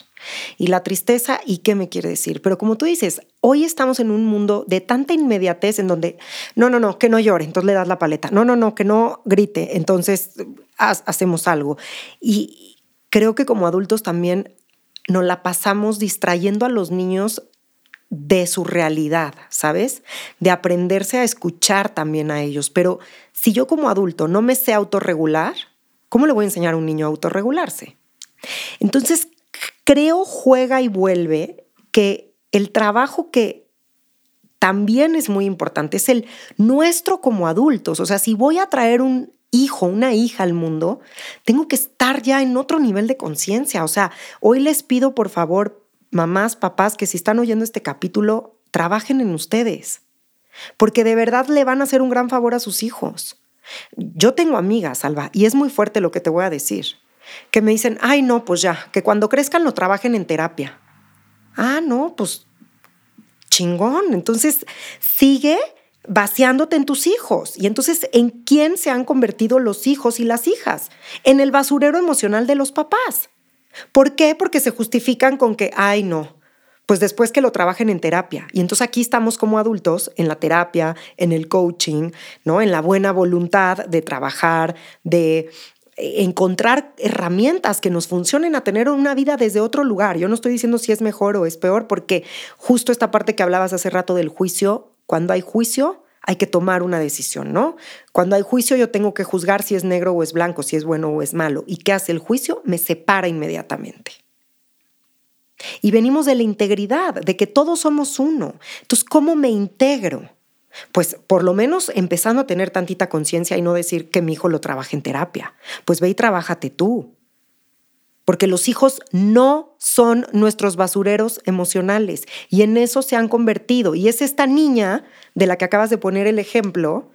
y la tristeza y qué me quiere decir. Pero como tú dices, hoy estamos en un mundo de tanta inmediatez en donde, no, no, no, que no llore, entonces le das la paleta, no, no, no, que no grite, entonces hacemos algo. Y creo que como adultos también nos la pasamos distrayendo a los niños de su realidad, ¿sabes? De aprenderse a escuchar también a ellos. Pero si yo como adulto no me sé autorregular, ¿cómo le voy a enseñar a un niño a autorregularse? Entonces, creo, juega y vuelve que el trabajo que también es muy importante es el nuestro como adultos. O sea, si voy a traer un hijo, una hija al mundo, tengo que estar ya en otro nivel de conciencia. O sea, hoy les pido por favor, mamás, papás, que si están oyendo este capítulo, trabajen en ustedes, porque de verdad le van a hacer un gran favor a sus hijos. Yo tengo amigas, Alba, y es muy fuerte lo que te voy a decir, que me dicen, ay, no, pues ya, que cuando crezcan lo trabajen en terapia. Ah, no, pues chingón. Entonces, sigue vaciándote en tus hijos. Y entonces, ¿en quién se han convertido los hijos y las hijas? En el basurero emocional de los papás. ¿Por qué? Porque se justifican con que, ay, no, pues después que lo trabajen en terapia. Y entonces aquí estamos como adultos en la terapia, en el coaching, ¿no? En la buena voluntad de trabajar, de encontrar herramientas que nos funcionen a tener una vida desde otro lugar. Yo no estoy diciendo si es mejor o es peor, porque justo esta parte que hablabas hace rato del juicio, cuando hay juicio, hay que tomar una decisión, ¿no? Cuando hay juicio yo tengo que juzgar si es negro o es blanco, si es bueno o es malo. ¿Y qué hace el juicio? Me separa inmediatamente. Y venimos de la integridad, de que todos somos uno. Entonces, ¿cómo me integro? Pues por lo menos empezando a tener tantita conciencia y no decir que mi hijo lo trabaje en terapia. Pues ve y trabájate tú. Porque los hijos no son nuestros basureros emocionales y en eso se han convertido. Y es esta niña de la que acabas de poner el ejemplo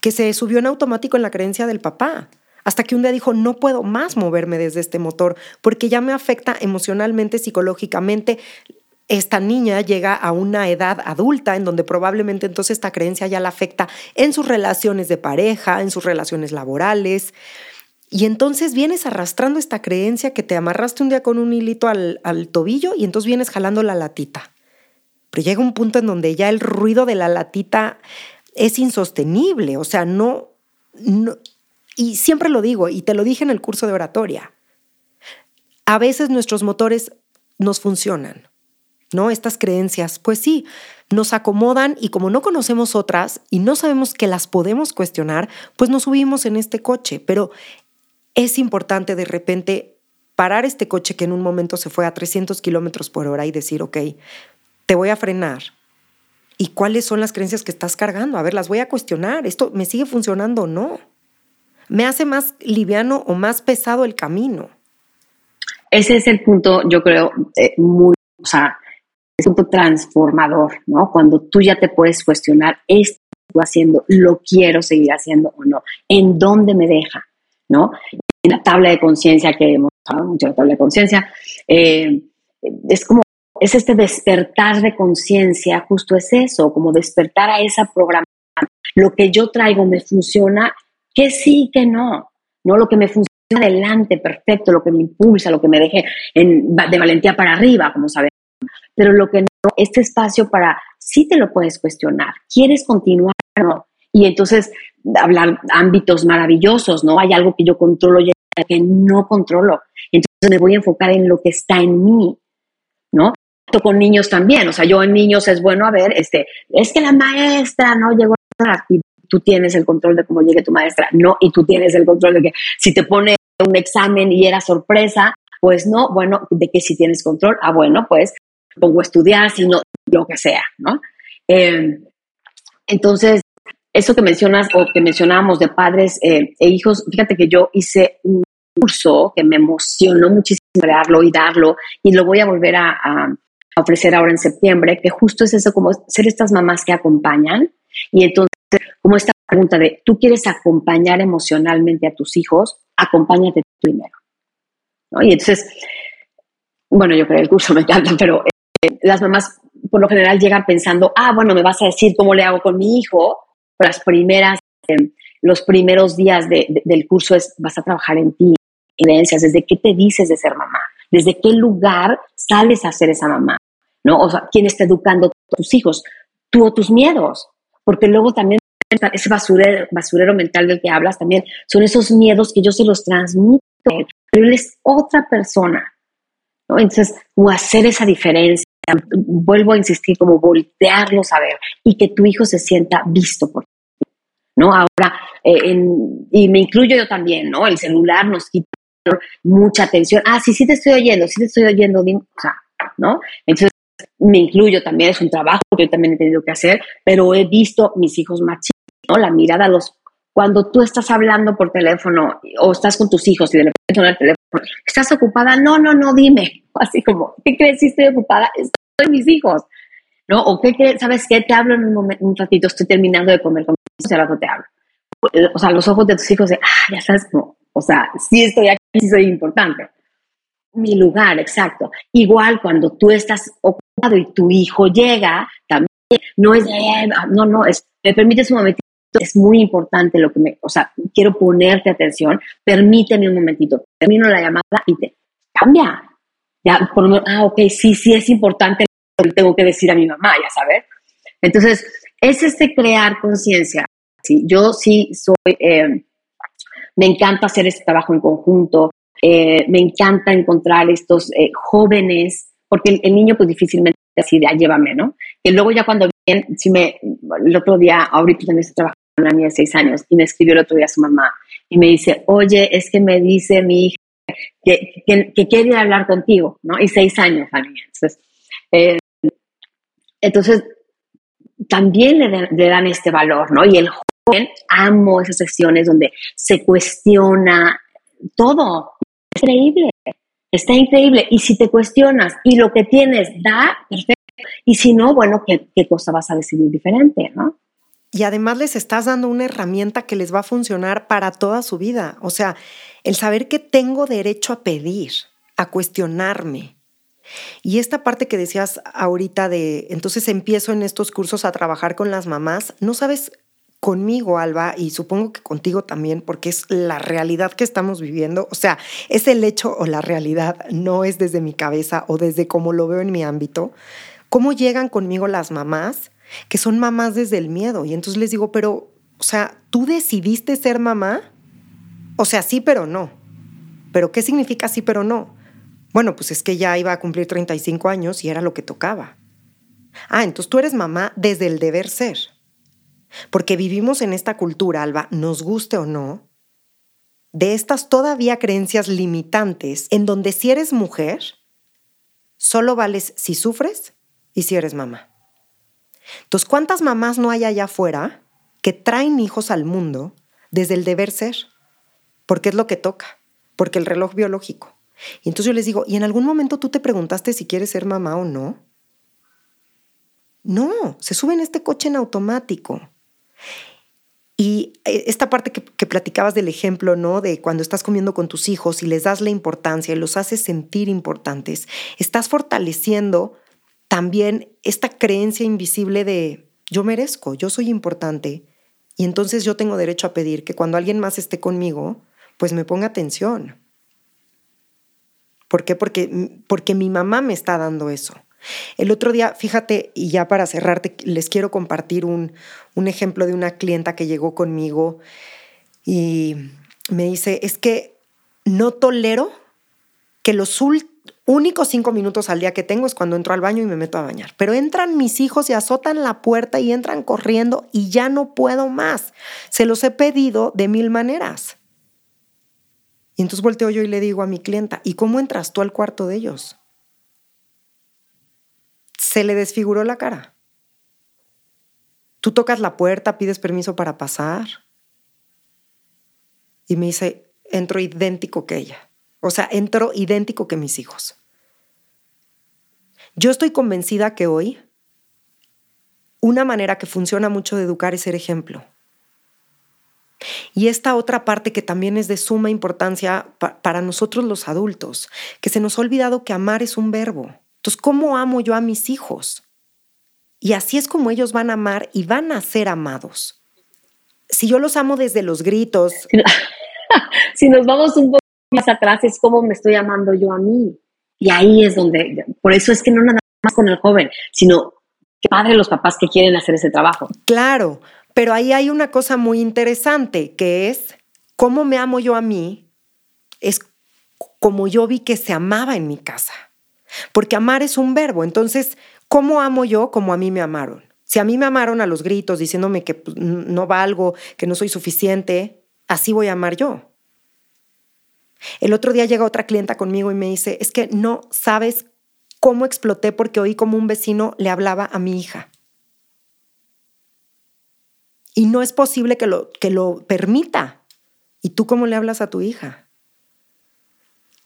que se subió en automático en la creencia del papá hasta que un día dijo, no puedo más moverme desde este motor porque ya me afecta emocionalmente, psicológicamente. Esta niña llega a una edad adulta en donde probablemente entonces esta creencia ya la afecta en sus relaciones de pareja, en sus relaciones laborales. Y entonces vienes arrastrando esta creencia que te amarraste un día con un hilito al, tobillo y entonces vienes jalando la latita. Pero llega un punto en donde ya el ruido de la latita es insostenible, o sea, no, no y siempre lo digo, y te lo dije en el curso de oratoria, a veces nuestros motores nos funcionan, ¿no? Estas creencias, pues sí, nos acomodan y como no conocemos otras y no sabemos que las podemos cuestionar, pues nos subimos en este coche, pero es importante de repente parar este coche que en un momento se fue a 300 kilómetros por hora y decir, ok, te voy a frenar. ¿Y cuáles son las creencias que estás cargando? A ver, las voy a cuestionar. ¿Esto me sigue funcionando o no? me hace más liviano o más pesado el camino. Ese es el punto, yo creo, eh, muy, o sea, es un punto transformador, ¿no? Cuando tú ya te puedes cuestionar, ¿esto haciendo? ¿Lo quiero seguir haciendo o no? ¿En dónde me deja? ¿No? En la tabla de conciencia que hemos hablado mucho, la tabla de conciencia, eh, es como, es este despertar de conciencia, justo es eso, como despertar a esa programación. Lo que yo traigo me funciona que sí, que no, no lo que me funciona adelante, perfecto, lo que me impulsa, lo que me deje de valentía para arriba, como sabemos. Pero lo que no, este espacio para, sí te lo puedes cuestionar, ¿quieres continuar o no? Y entonces hablar ámbitos maravillosos, ¿no? Hay algo que yo controlo y que no controlo. Entonces me voy a enfocar en lo que está en mí, ¿no? Con niños también, o sea, yo en niños es bueno, a ver, este, es que la maestra no llegó a y tú tienes el control de cómo llegue tu maestra, no, y tú tienes el control de que si te pone un examen y era sorpresa, pues no, bueno, de que si tienes control, ah, bueno, pues pongo a estudiar, sino lo que sea, ¿no? Em, entonces, eso que mencionas o que mencionábamos de padres eh, e hijos, fíjate que yo hice un curso que me emocionó muchísimo darlo y darlo, y lo voy a volver a, ofrecer ahora en septiembre, que justo es eso, como ser estas mamás que acompañan, y entonces como esta pregunta de, ¿tú quieres acompañar emocionalmente a tus hijos? Acompáñate primero. Y entonces, bueno, yo creo que el curso me encanta, pero eh, las mamás por lo general llegan pensando, ah, bueno, me vas a decir cómo le hago con mi hijo. Las primeras, eh, los primeros días del curso es, vas a trabajar en ti, creencias, desde qué te dices de ser mamá, desde qué lugar sales a ser esa mamá, ¿no? O sea, ¿quién está educando a tus hijos? Tú o tus miedos, porque luego también ese basurero, basurero mental del que hablas también son esos miedos que yo se los transmito, pero él es otra persona. ¿no? Entonces, como hacer esa diferencia, vuelvo a insistir, como voltearlos a ver y que tu hijo se sienta visto por ti. ¿no? Ahora, eh, y me incluyo yo también, ¿no? El celular nos quita mucha atención. Ah, sí, sí te estoy oyendo, sí te estoy oyendo, o sea, ¿no? Entonces, me incluyo también, es un trabajo que yo también he tenido que hacer, pero he visto mis hijos más ¿no? La mirada los... Cuando tú estás hablando por teléfono o estás con tus hijos y de repente suena el teléfono, ¿estás ocupada? No, no, no, dime. (laughs) Así como, ¿qué crees si estoy ocupada? Estoy mis hijos. ¿No? ¿O qué crees? ¿Sabes qué? Te hablo en un, momento, un ratito, estoy terminando de comer con mis hijos y te hablo. O sea, los ojos de tus hijos de, ah, ya sabes, como, o sea, sí estoy aquí, sí soy importante. Mi lugar, exacto. Igual cuando tú estás ocupado y tu hijo llega, también no es, no, no, es, me permites un momentito, es muy importante lo que me, o sea, quiero ponerte atención, permíteme un momentito, termino la llamada y te cambia. Ya, por ah, ok, sí, sí es importante lo que tengo que decir a mi mamá, ya sabes. Entonces, es este crear conciencia. ¿sí? Yo sí soy, eh, me encanta hacer este trabajo en conjunto, eh, me encanta encontrar estos eh, jóvenes, porque el, niño pues difícilmente así de, ah, llévame, ¿no? Y luego ya cuando vienen, si me, el otro día, ahorita también estoy trabajando con una niña de seis años, y me escribió el otro día su mamá, y me dice, oye, es que me dice mi hija que, que, quiere hablar contigo, ¿no? Y seis años la niña. Entonces, eh, entonces también le, le, dan este valor, ¿no? Y el amo esas sesiones donde se cuestiona todo. Es increíble, está increíble. Y si te cuestionas y lo que tienes da, perfecto. Y si no, bueno, ¿qué, qué cosa vas a decidir diferente, no? Y además les estás dando una herramienta que les va a funcionar para toda su vida. O sea, el saber que tengo derecho a pedir, a cuestionarme. Y esta parte que decías ahorita de, entonces empiezo en estos cursos a trabajar con las mamás, no sabes conmigo, Alba, y supongo que contigo también, porque es la realidad que estamos viviendo. O sea, es el hecho o la realidad, no es desde mi cabeza o desde cómo lo veo en mi ámbito. ¿Cómo llegan conmigo las mamás que son mamás desde el miedo? Y entonces les digo, pero, o sea, ¿tú decidiste ser mamá? O sea, sí, pero no. ¿Pero qué significa sí, pero no? Bueno, pues es que ya iba a cumplir 35 años y era lo que tocaba. Ah, entonces tú eres mamá desde el deber ser. Porque vivimos en esta cultura, Alba, nos guste o no, de estas todavía creencias limitantes en donde si eres mujer, solo vales si sufres y si eres mamá. Entonces, ¿cuántas mamás no hay allá afuera que traen hijos al mundo desde el deber ser? Porque es lo que toca, porque el reloj biológico. Y entonces yo les digo, ¿y en algún momento tú te preguntaste si quieres ser mamá o no? No, se sube en este coche en automático. Y eh, esta parte que, platicabas del ejemplo, ¿no? De cuando estás comiendo con tus hijos y les das la importancia y los haces sentir importantes, estás fortaleciendo también esta creencia invisible de yo merezco, yo soy importante y entonces yo tengo derecho a pedir que cuando alguien más esté conmigo, pues me ponga atención. ¿Por qué? Porque, porque mi mamá me está dando eso. El otro día, fíjate, y ya para cerrarte, les quiero compartir un, ejemplo de una clienta que llegó conmigo y me dice, es que no tolero que los únicos cinco minutos al día que tengo es cuando entro al baño y me meto a bañar. Pero entran mis hijos y azotan la puerta y entran corriendo y ya no puedo más. Se los he pedido de mil maneras. Y entonces volteo yo y le digo a mi clienta, ¿y cómo entras tú al cuarto de ellos? Se le desfiguró la cara. Tú tocas la puerta, pides permiso para pasar. Y me dice, entro idéntico que ella. O sea, entro idéntico que mis hijos. Yo estoy convencida que hoy una manera que funciona mucho de educar es ser ejemplo. Y esta otra parte que también es de suma importancia para nosotros los adultos, que se nos ha olvidado que amar es un verbo. Entonces, ¿cómo amo yo a mis hijos? Y así es como ellos van a amar y van a ser amados. Si yo los amo desde los gritos. (laughs) si nos vamos un poco más atrás, es como me estoy amando yo a mí. Y ahí es donde, por eso es que no nada más con el joven, sino que padre los papás que quieren hacer ese trabajo. Claro, pero ahí hay una cosa muy interesante que es cómo me amo yo a mí, es como yo vi que se amaba en mi casa. Porque amar es un verbo. Entonces, ¿cómo amo yo como a mí me amaron? Si a mí me amaron a los gritos diciéndome que pues, no valgo, que no soy suficiente, así voy a amar yo. El otro día llega otra clienta conmigo y me dice, es que no sabes cómo exploté porque oí como un vecino le hablaba a mi hija. Y no es posible que lo, que lo permita. ¿Y tú cómo le hablas a tu hija?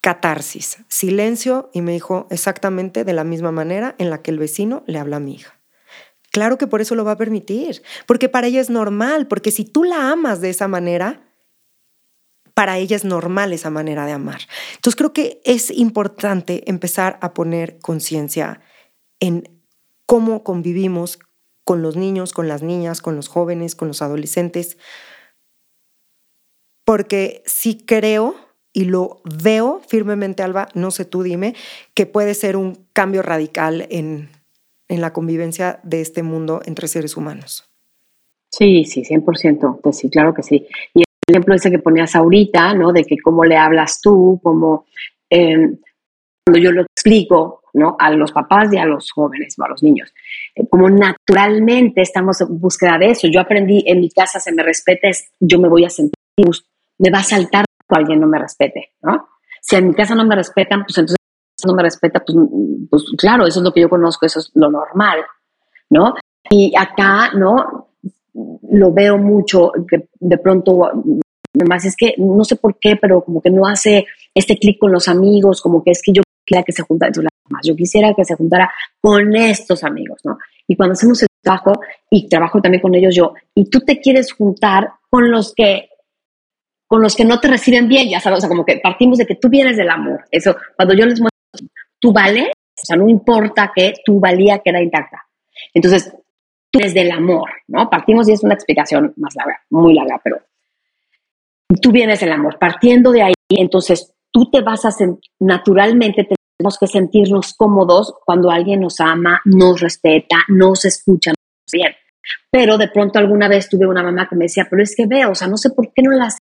Catarsis, silencio y me dijo exactamente de la misma manera en la que el vecino le habla a mi hija. Claro que por eso lo va a permitir, porque para ella es normal, porque si tú la amas de esa manera, para ella es normal esa manera de amar. Entonces creo que es importante empezar a poner conciencia en cómo convivimos con los niños, con las niñas, con los jóvenes, con los adolescentes, porque sí creo y lo veo firmemente, Alba, no sé tú dime, que puede ser un cambio radical en, en la convivencia de este mundo entre seres humanos. Sí, sí, 100%, pues sí, claro que sí. Y el ejemplo ese que ponías ahorita, ¿no? De que cómo le hablas tú, cómo, em, cuando yo lo explico, ¿no? A los papás y a los jóvenes, o a los niños, eh, como naturalmente estamos en búsqueda de eso. Yo aprendí, en mi casa se me respeta, yo me voy a sentir, me va a saltar cuando alguien no me respete, ¿no? Si en mi casa no me respetan, pues entonces no me respeta, pues, pues claro, eso es lo que yo conozco, eso es lo normal, ¿no? Y acá, ¿no? Lo veo mucho, que de pronto, además es que no sé por qué, pero como que no hace este clic con los amigos, como que es que yo quisiera que se juntara, yo quisiera que se juntara con estos amigos, ¿no? Y cuando hacemos el trabajo, y trabajo también con ellos yo, y tú te quieres juntar con los que con los que no te reciben bien, ya sabes, o sea, como que partimos de que tú vienes del amor. Eso, cuando yo les muestro, tú vales, o sea, no importa que tu valía queda intacta. Entonces, tú eres del amor, ¿no? Partimos y es una explicación más larga, muy larga, pero tú vienes del amor. Partiendo de ahí, entonces tú te vas a sentir, naturalmente tenemos que sentirnos cómodos cuando alguien nos ama, nos respeta, nos escucha bien. Pero de pronto alguna vez tuve una mamá que me decía, pero es que veo, o sea, no sé por qué no las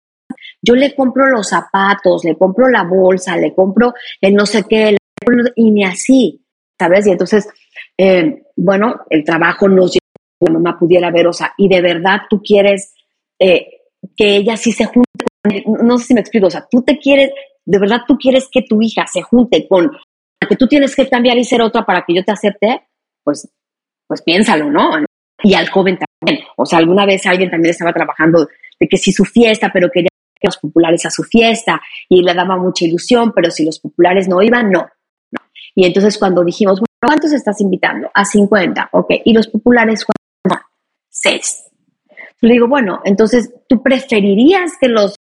yo le compro los zapatos, le compro la bolsa, le compro el no sé qué, y ni así, ¿sabes? Y entonces, eh, bueno, el trabajo nos lleva la mamá pudiera ver, o sea, y de verdad tú quieres eh, que ella sí se junte con no sé si me explico, o sea, tú te quieres, de verdad tú quieres que tu hija se junte con la que tú tienes que cambiar y ser otra para que yo te acepte, pues, pues piénsalo, ¿no? Y al joven también, o sea, alguna vez alguien también estaba trabajando de que si su fiesta, pero quería los populares a su fiesta y le daba mucha ilusión, pero si los populares no iban, no. Y entonces cuando dijimos, bueno, ¿cuántos estás invitando? A 50, ok. ¿Y los populares cuántos? Seis. Le digo, bueno, entonces tú preferirías que los,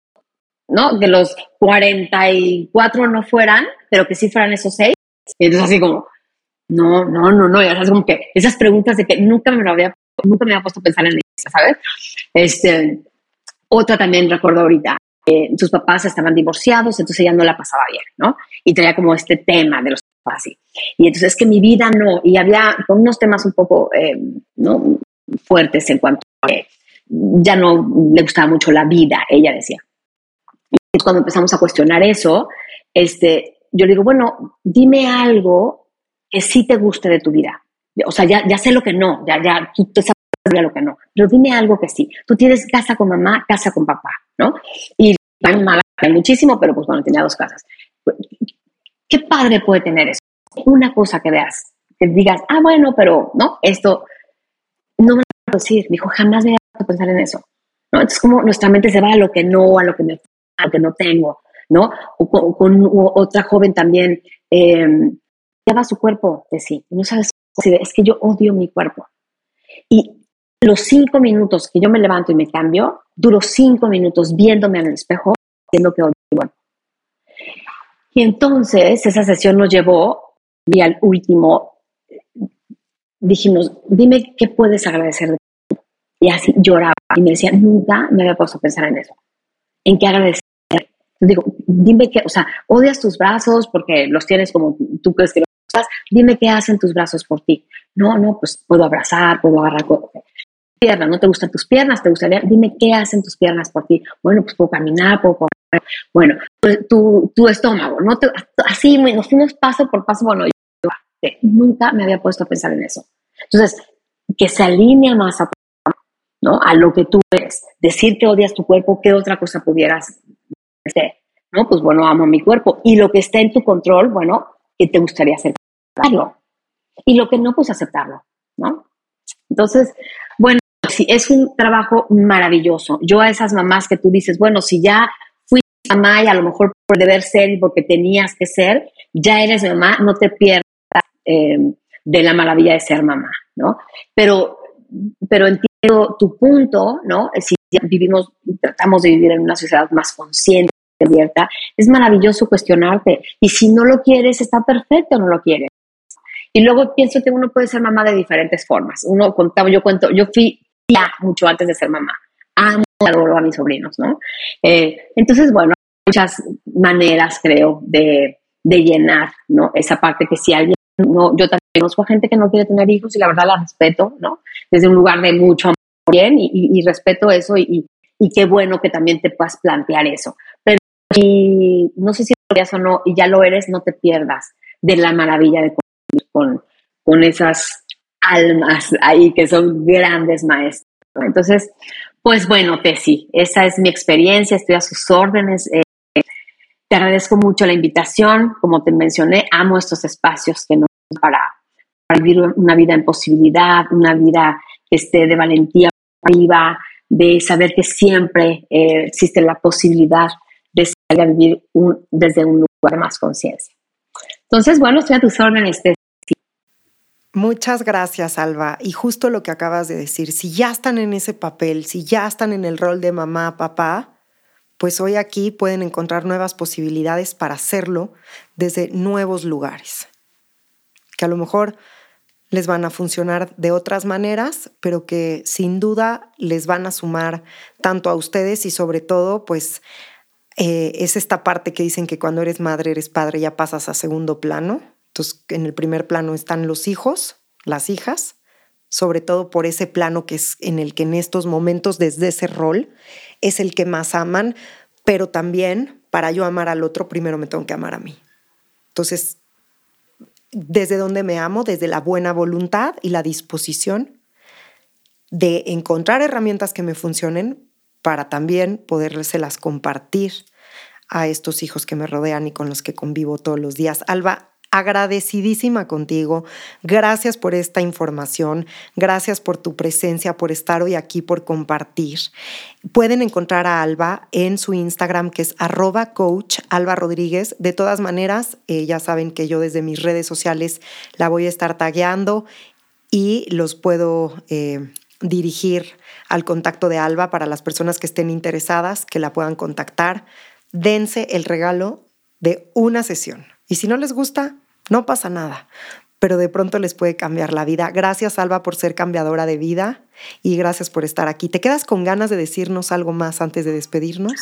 ¿no? Que los 44 no fueran, pero que sí fueran esos seis. Y entonces así como, no, no, no, no. Y es como que esas preguntas de que nunca me lo había, nunca me había puesto a pensar en eso, ¿sabes? Este, otra también recuerdo ahorita, sus papás estaban divorciados, entonces ella no la pasaba bien, ¿no? Y traía como este tema de los papás así. Y entonces es que mi vida no, y había unos temas un poco, eh, ¿no? Fuertes en cuanto a que ya no le gustaba mucho la vida, ella decía. Y cuando empezamos a cuestionar eso, este, yo le digo, bueno, dime algo que sí te guste de tu vida. O sea, ya, ya sé lo que no, ya, ya tú te sabes lo que no, pero dime algo que sí. Tú tienes casa con mamá, casa con papá, ¿no? Y tan mala muchísimo, pero pues bueno, tenía dos casas. ¿Qué padre puede tener eso? Una cosa que veas, que digas, ah, bueno, pero no, esto no me lo puedo decir. Me dijo, jamás me a pensar en eso. ¿no? Entonces, como nuestra mente se va a lo que no, a lo que, me, a lo que no tengo, ¿no? O con, otra joven también, eh, lleva su cuerpo de sí. Y no sabes, es que yo odio mi cuerpo. Y los cinco minutos que yo me levanto y me cambio, duro cinco minutos viéndome en el espejo, haciendo que bueno. Y entonces esa sesión nos llevó, y al último, dijimos, dime qué puedes agradecer de ti. Y así lloraba y me decía, nunca me había puesto a pensar en eso. ¿En qué agradecer? digo, dime qué, o sea, odias tus brazos porque los tienes como tú crees que los usas, dime qué hacen tus brazos por ti. No, no, pues puedo abrazar, puedo agarrar piernas, no te gustan tus piernas, te gustaría, dime qué hacen tus piernas por ti. Bueno, pues puedo caminar, puedo correr. Bueno, pues, tu, tu estómago, ¿no? Te, así nos fuimos paso por paso. Bueno, yo nunca me había puesto a pensar en eso. Entonces, que se alinea más a, ¿no? a lo que tú eres. Decir que odias tu cuerpo, ¿qué otra cosa pudieras hacer? ¿no? Pues bueno, amo mi cuerpo. Y lo que está en tu control, bueno, que te gustaría aceptarlo. Y lo que no, pues aceptarlo, ¿no? Entonces, bueno, sí, es un trabajo maravilloso. Yo a esas mamás que tú dices, bueno, si ya fui mamá y a lo mejor por deber ser y porque tenías que ser, ya eres mamá, no te pierdas eh, de la maravilla de ser mamá, ¿no? Pero, pero entiendo tu punto, ¿no? Si vivimos y tratamos de vivir en una sociedad más consciente, abierta, es maravilloso cuestionarte. Y si no lo quieres, está perfecto, no lo quieres. Y luego pienso que uno puede ser mamá de diferentes formas. Uno contaba, yo cuento, yo fui ya mucho antes de ser mamá. Amo a mis sobrinos, ¿no? Eh, entonces, bueno, muchas maneras, creo, de, llenar, ¿no? Esa parte que si alguien, no, yo también conozco a gente que no quiere tener hijos y la verdad la respeto, ¿no? Desde un lugar de mucho amor bien y, respeto eso y, y, qué bueno que también te puedas plantear eso. Pero si no sé si lo eres o no y ya lo eres, no te pierdas de la maravilla de con, con esas almas ahí que son grandes maestros. Entonces, pues bueno, Tessy, esa es mi experiencia, estoy a sus órdenes. Eh, te agradezco mucho la invitación, como te mencioné, amo estos espacios que nos para, para vivir una vida en posibilidad, una vida que esté de valentía arriba, de saber que siempre eh, existe la posibilidad de salir a vivir desde un lugar más conciencia. Entonces, bueno, estoy a tus órdenes, Tessy. Muchas gracias, Alba. Y justo lo que acabas de decir, si ya están en ese papel, si ya están en el rol de mamá, papá, pues hoy aquí pueden encontrar nuevas posibilidades para hacerlo desde nuevos lugares, que a lo mejor les van a funcionar de otras maneras, pero que sin duda les van a sumar tanto a ustedes y sobre todo, pues eh, es esta parte que dicen que cuando eres madre, eres padre, ya pasas a segundo plano entonces, en el primer plano están los hijos, las hijas, sobre todo por ese plano que es en el que en estos momentos, desde ese rol, es el que más aman, pero también para yo amar al otro, primero me tengo que amar a mí. Entonces, desde donde me amo, desde la buena voluntad y la disposición de encontrar herramientas que me funcionen para también podérselas compartir a estos hijos que me rodean y con los que convivo todos los días. Alba, agradecidísima contigo. Gracias por esta información. Gracias por tu presencia, por estar hoy aquí, por compartir. Pueden encontrar a Alba en su Instagram, que es arroba coach Alba Rodríguez. De todas maneras, eh, ya saben que yo desde mis redes sociales la voy a estar tagueando y los puedo eh, dirigir al contacto de Alba para las personas que estén interesadas, que la puedan contactar. Dense el regalo de una sesión. Y si no les gusta, no pasa nada, pero de pronto les puede cambiar la vida. Gracias, Alba, por ser cambiadora de vida y gracias por estar aquí. ¿Te quedas con ganas de decirnos algo más antes de despedirnos?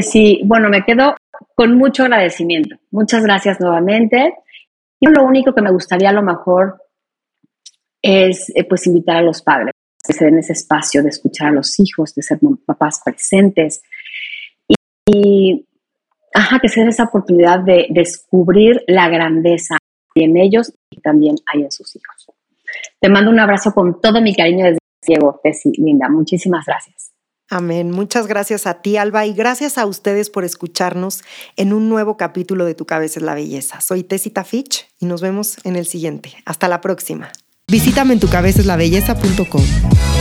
Sí, bueno, me quedo con mucho agradecimiento. Muchas gracias nuevamente. Y lo único que me gustaría a lo mejor es eh, pues invitar a los padres que se den ese espacio de escuchar a los hijos, de ser papás presentes. y ajá, que sea esa oportunidad de descubrir la grandeza en ellos y también hay en sus hijos. Te mando un abrazo con todo mi cariño desde ciego, Tessy, linda. Muchísimas gracias. Amén. Muchas gracias a ti, Alba, y gracias a ustedes por escucharnos en un nuevo capítulo de Tu Cabeza es la Belleza. Soy Tessy Tafich y nos vemos en el siguiente. Hasta la próxima. Visítame en tucabezaslabelleza.com.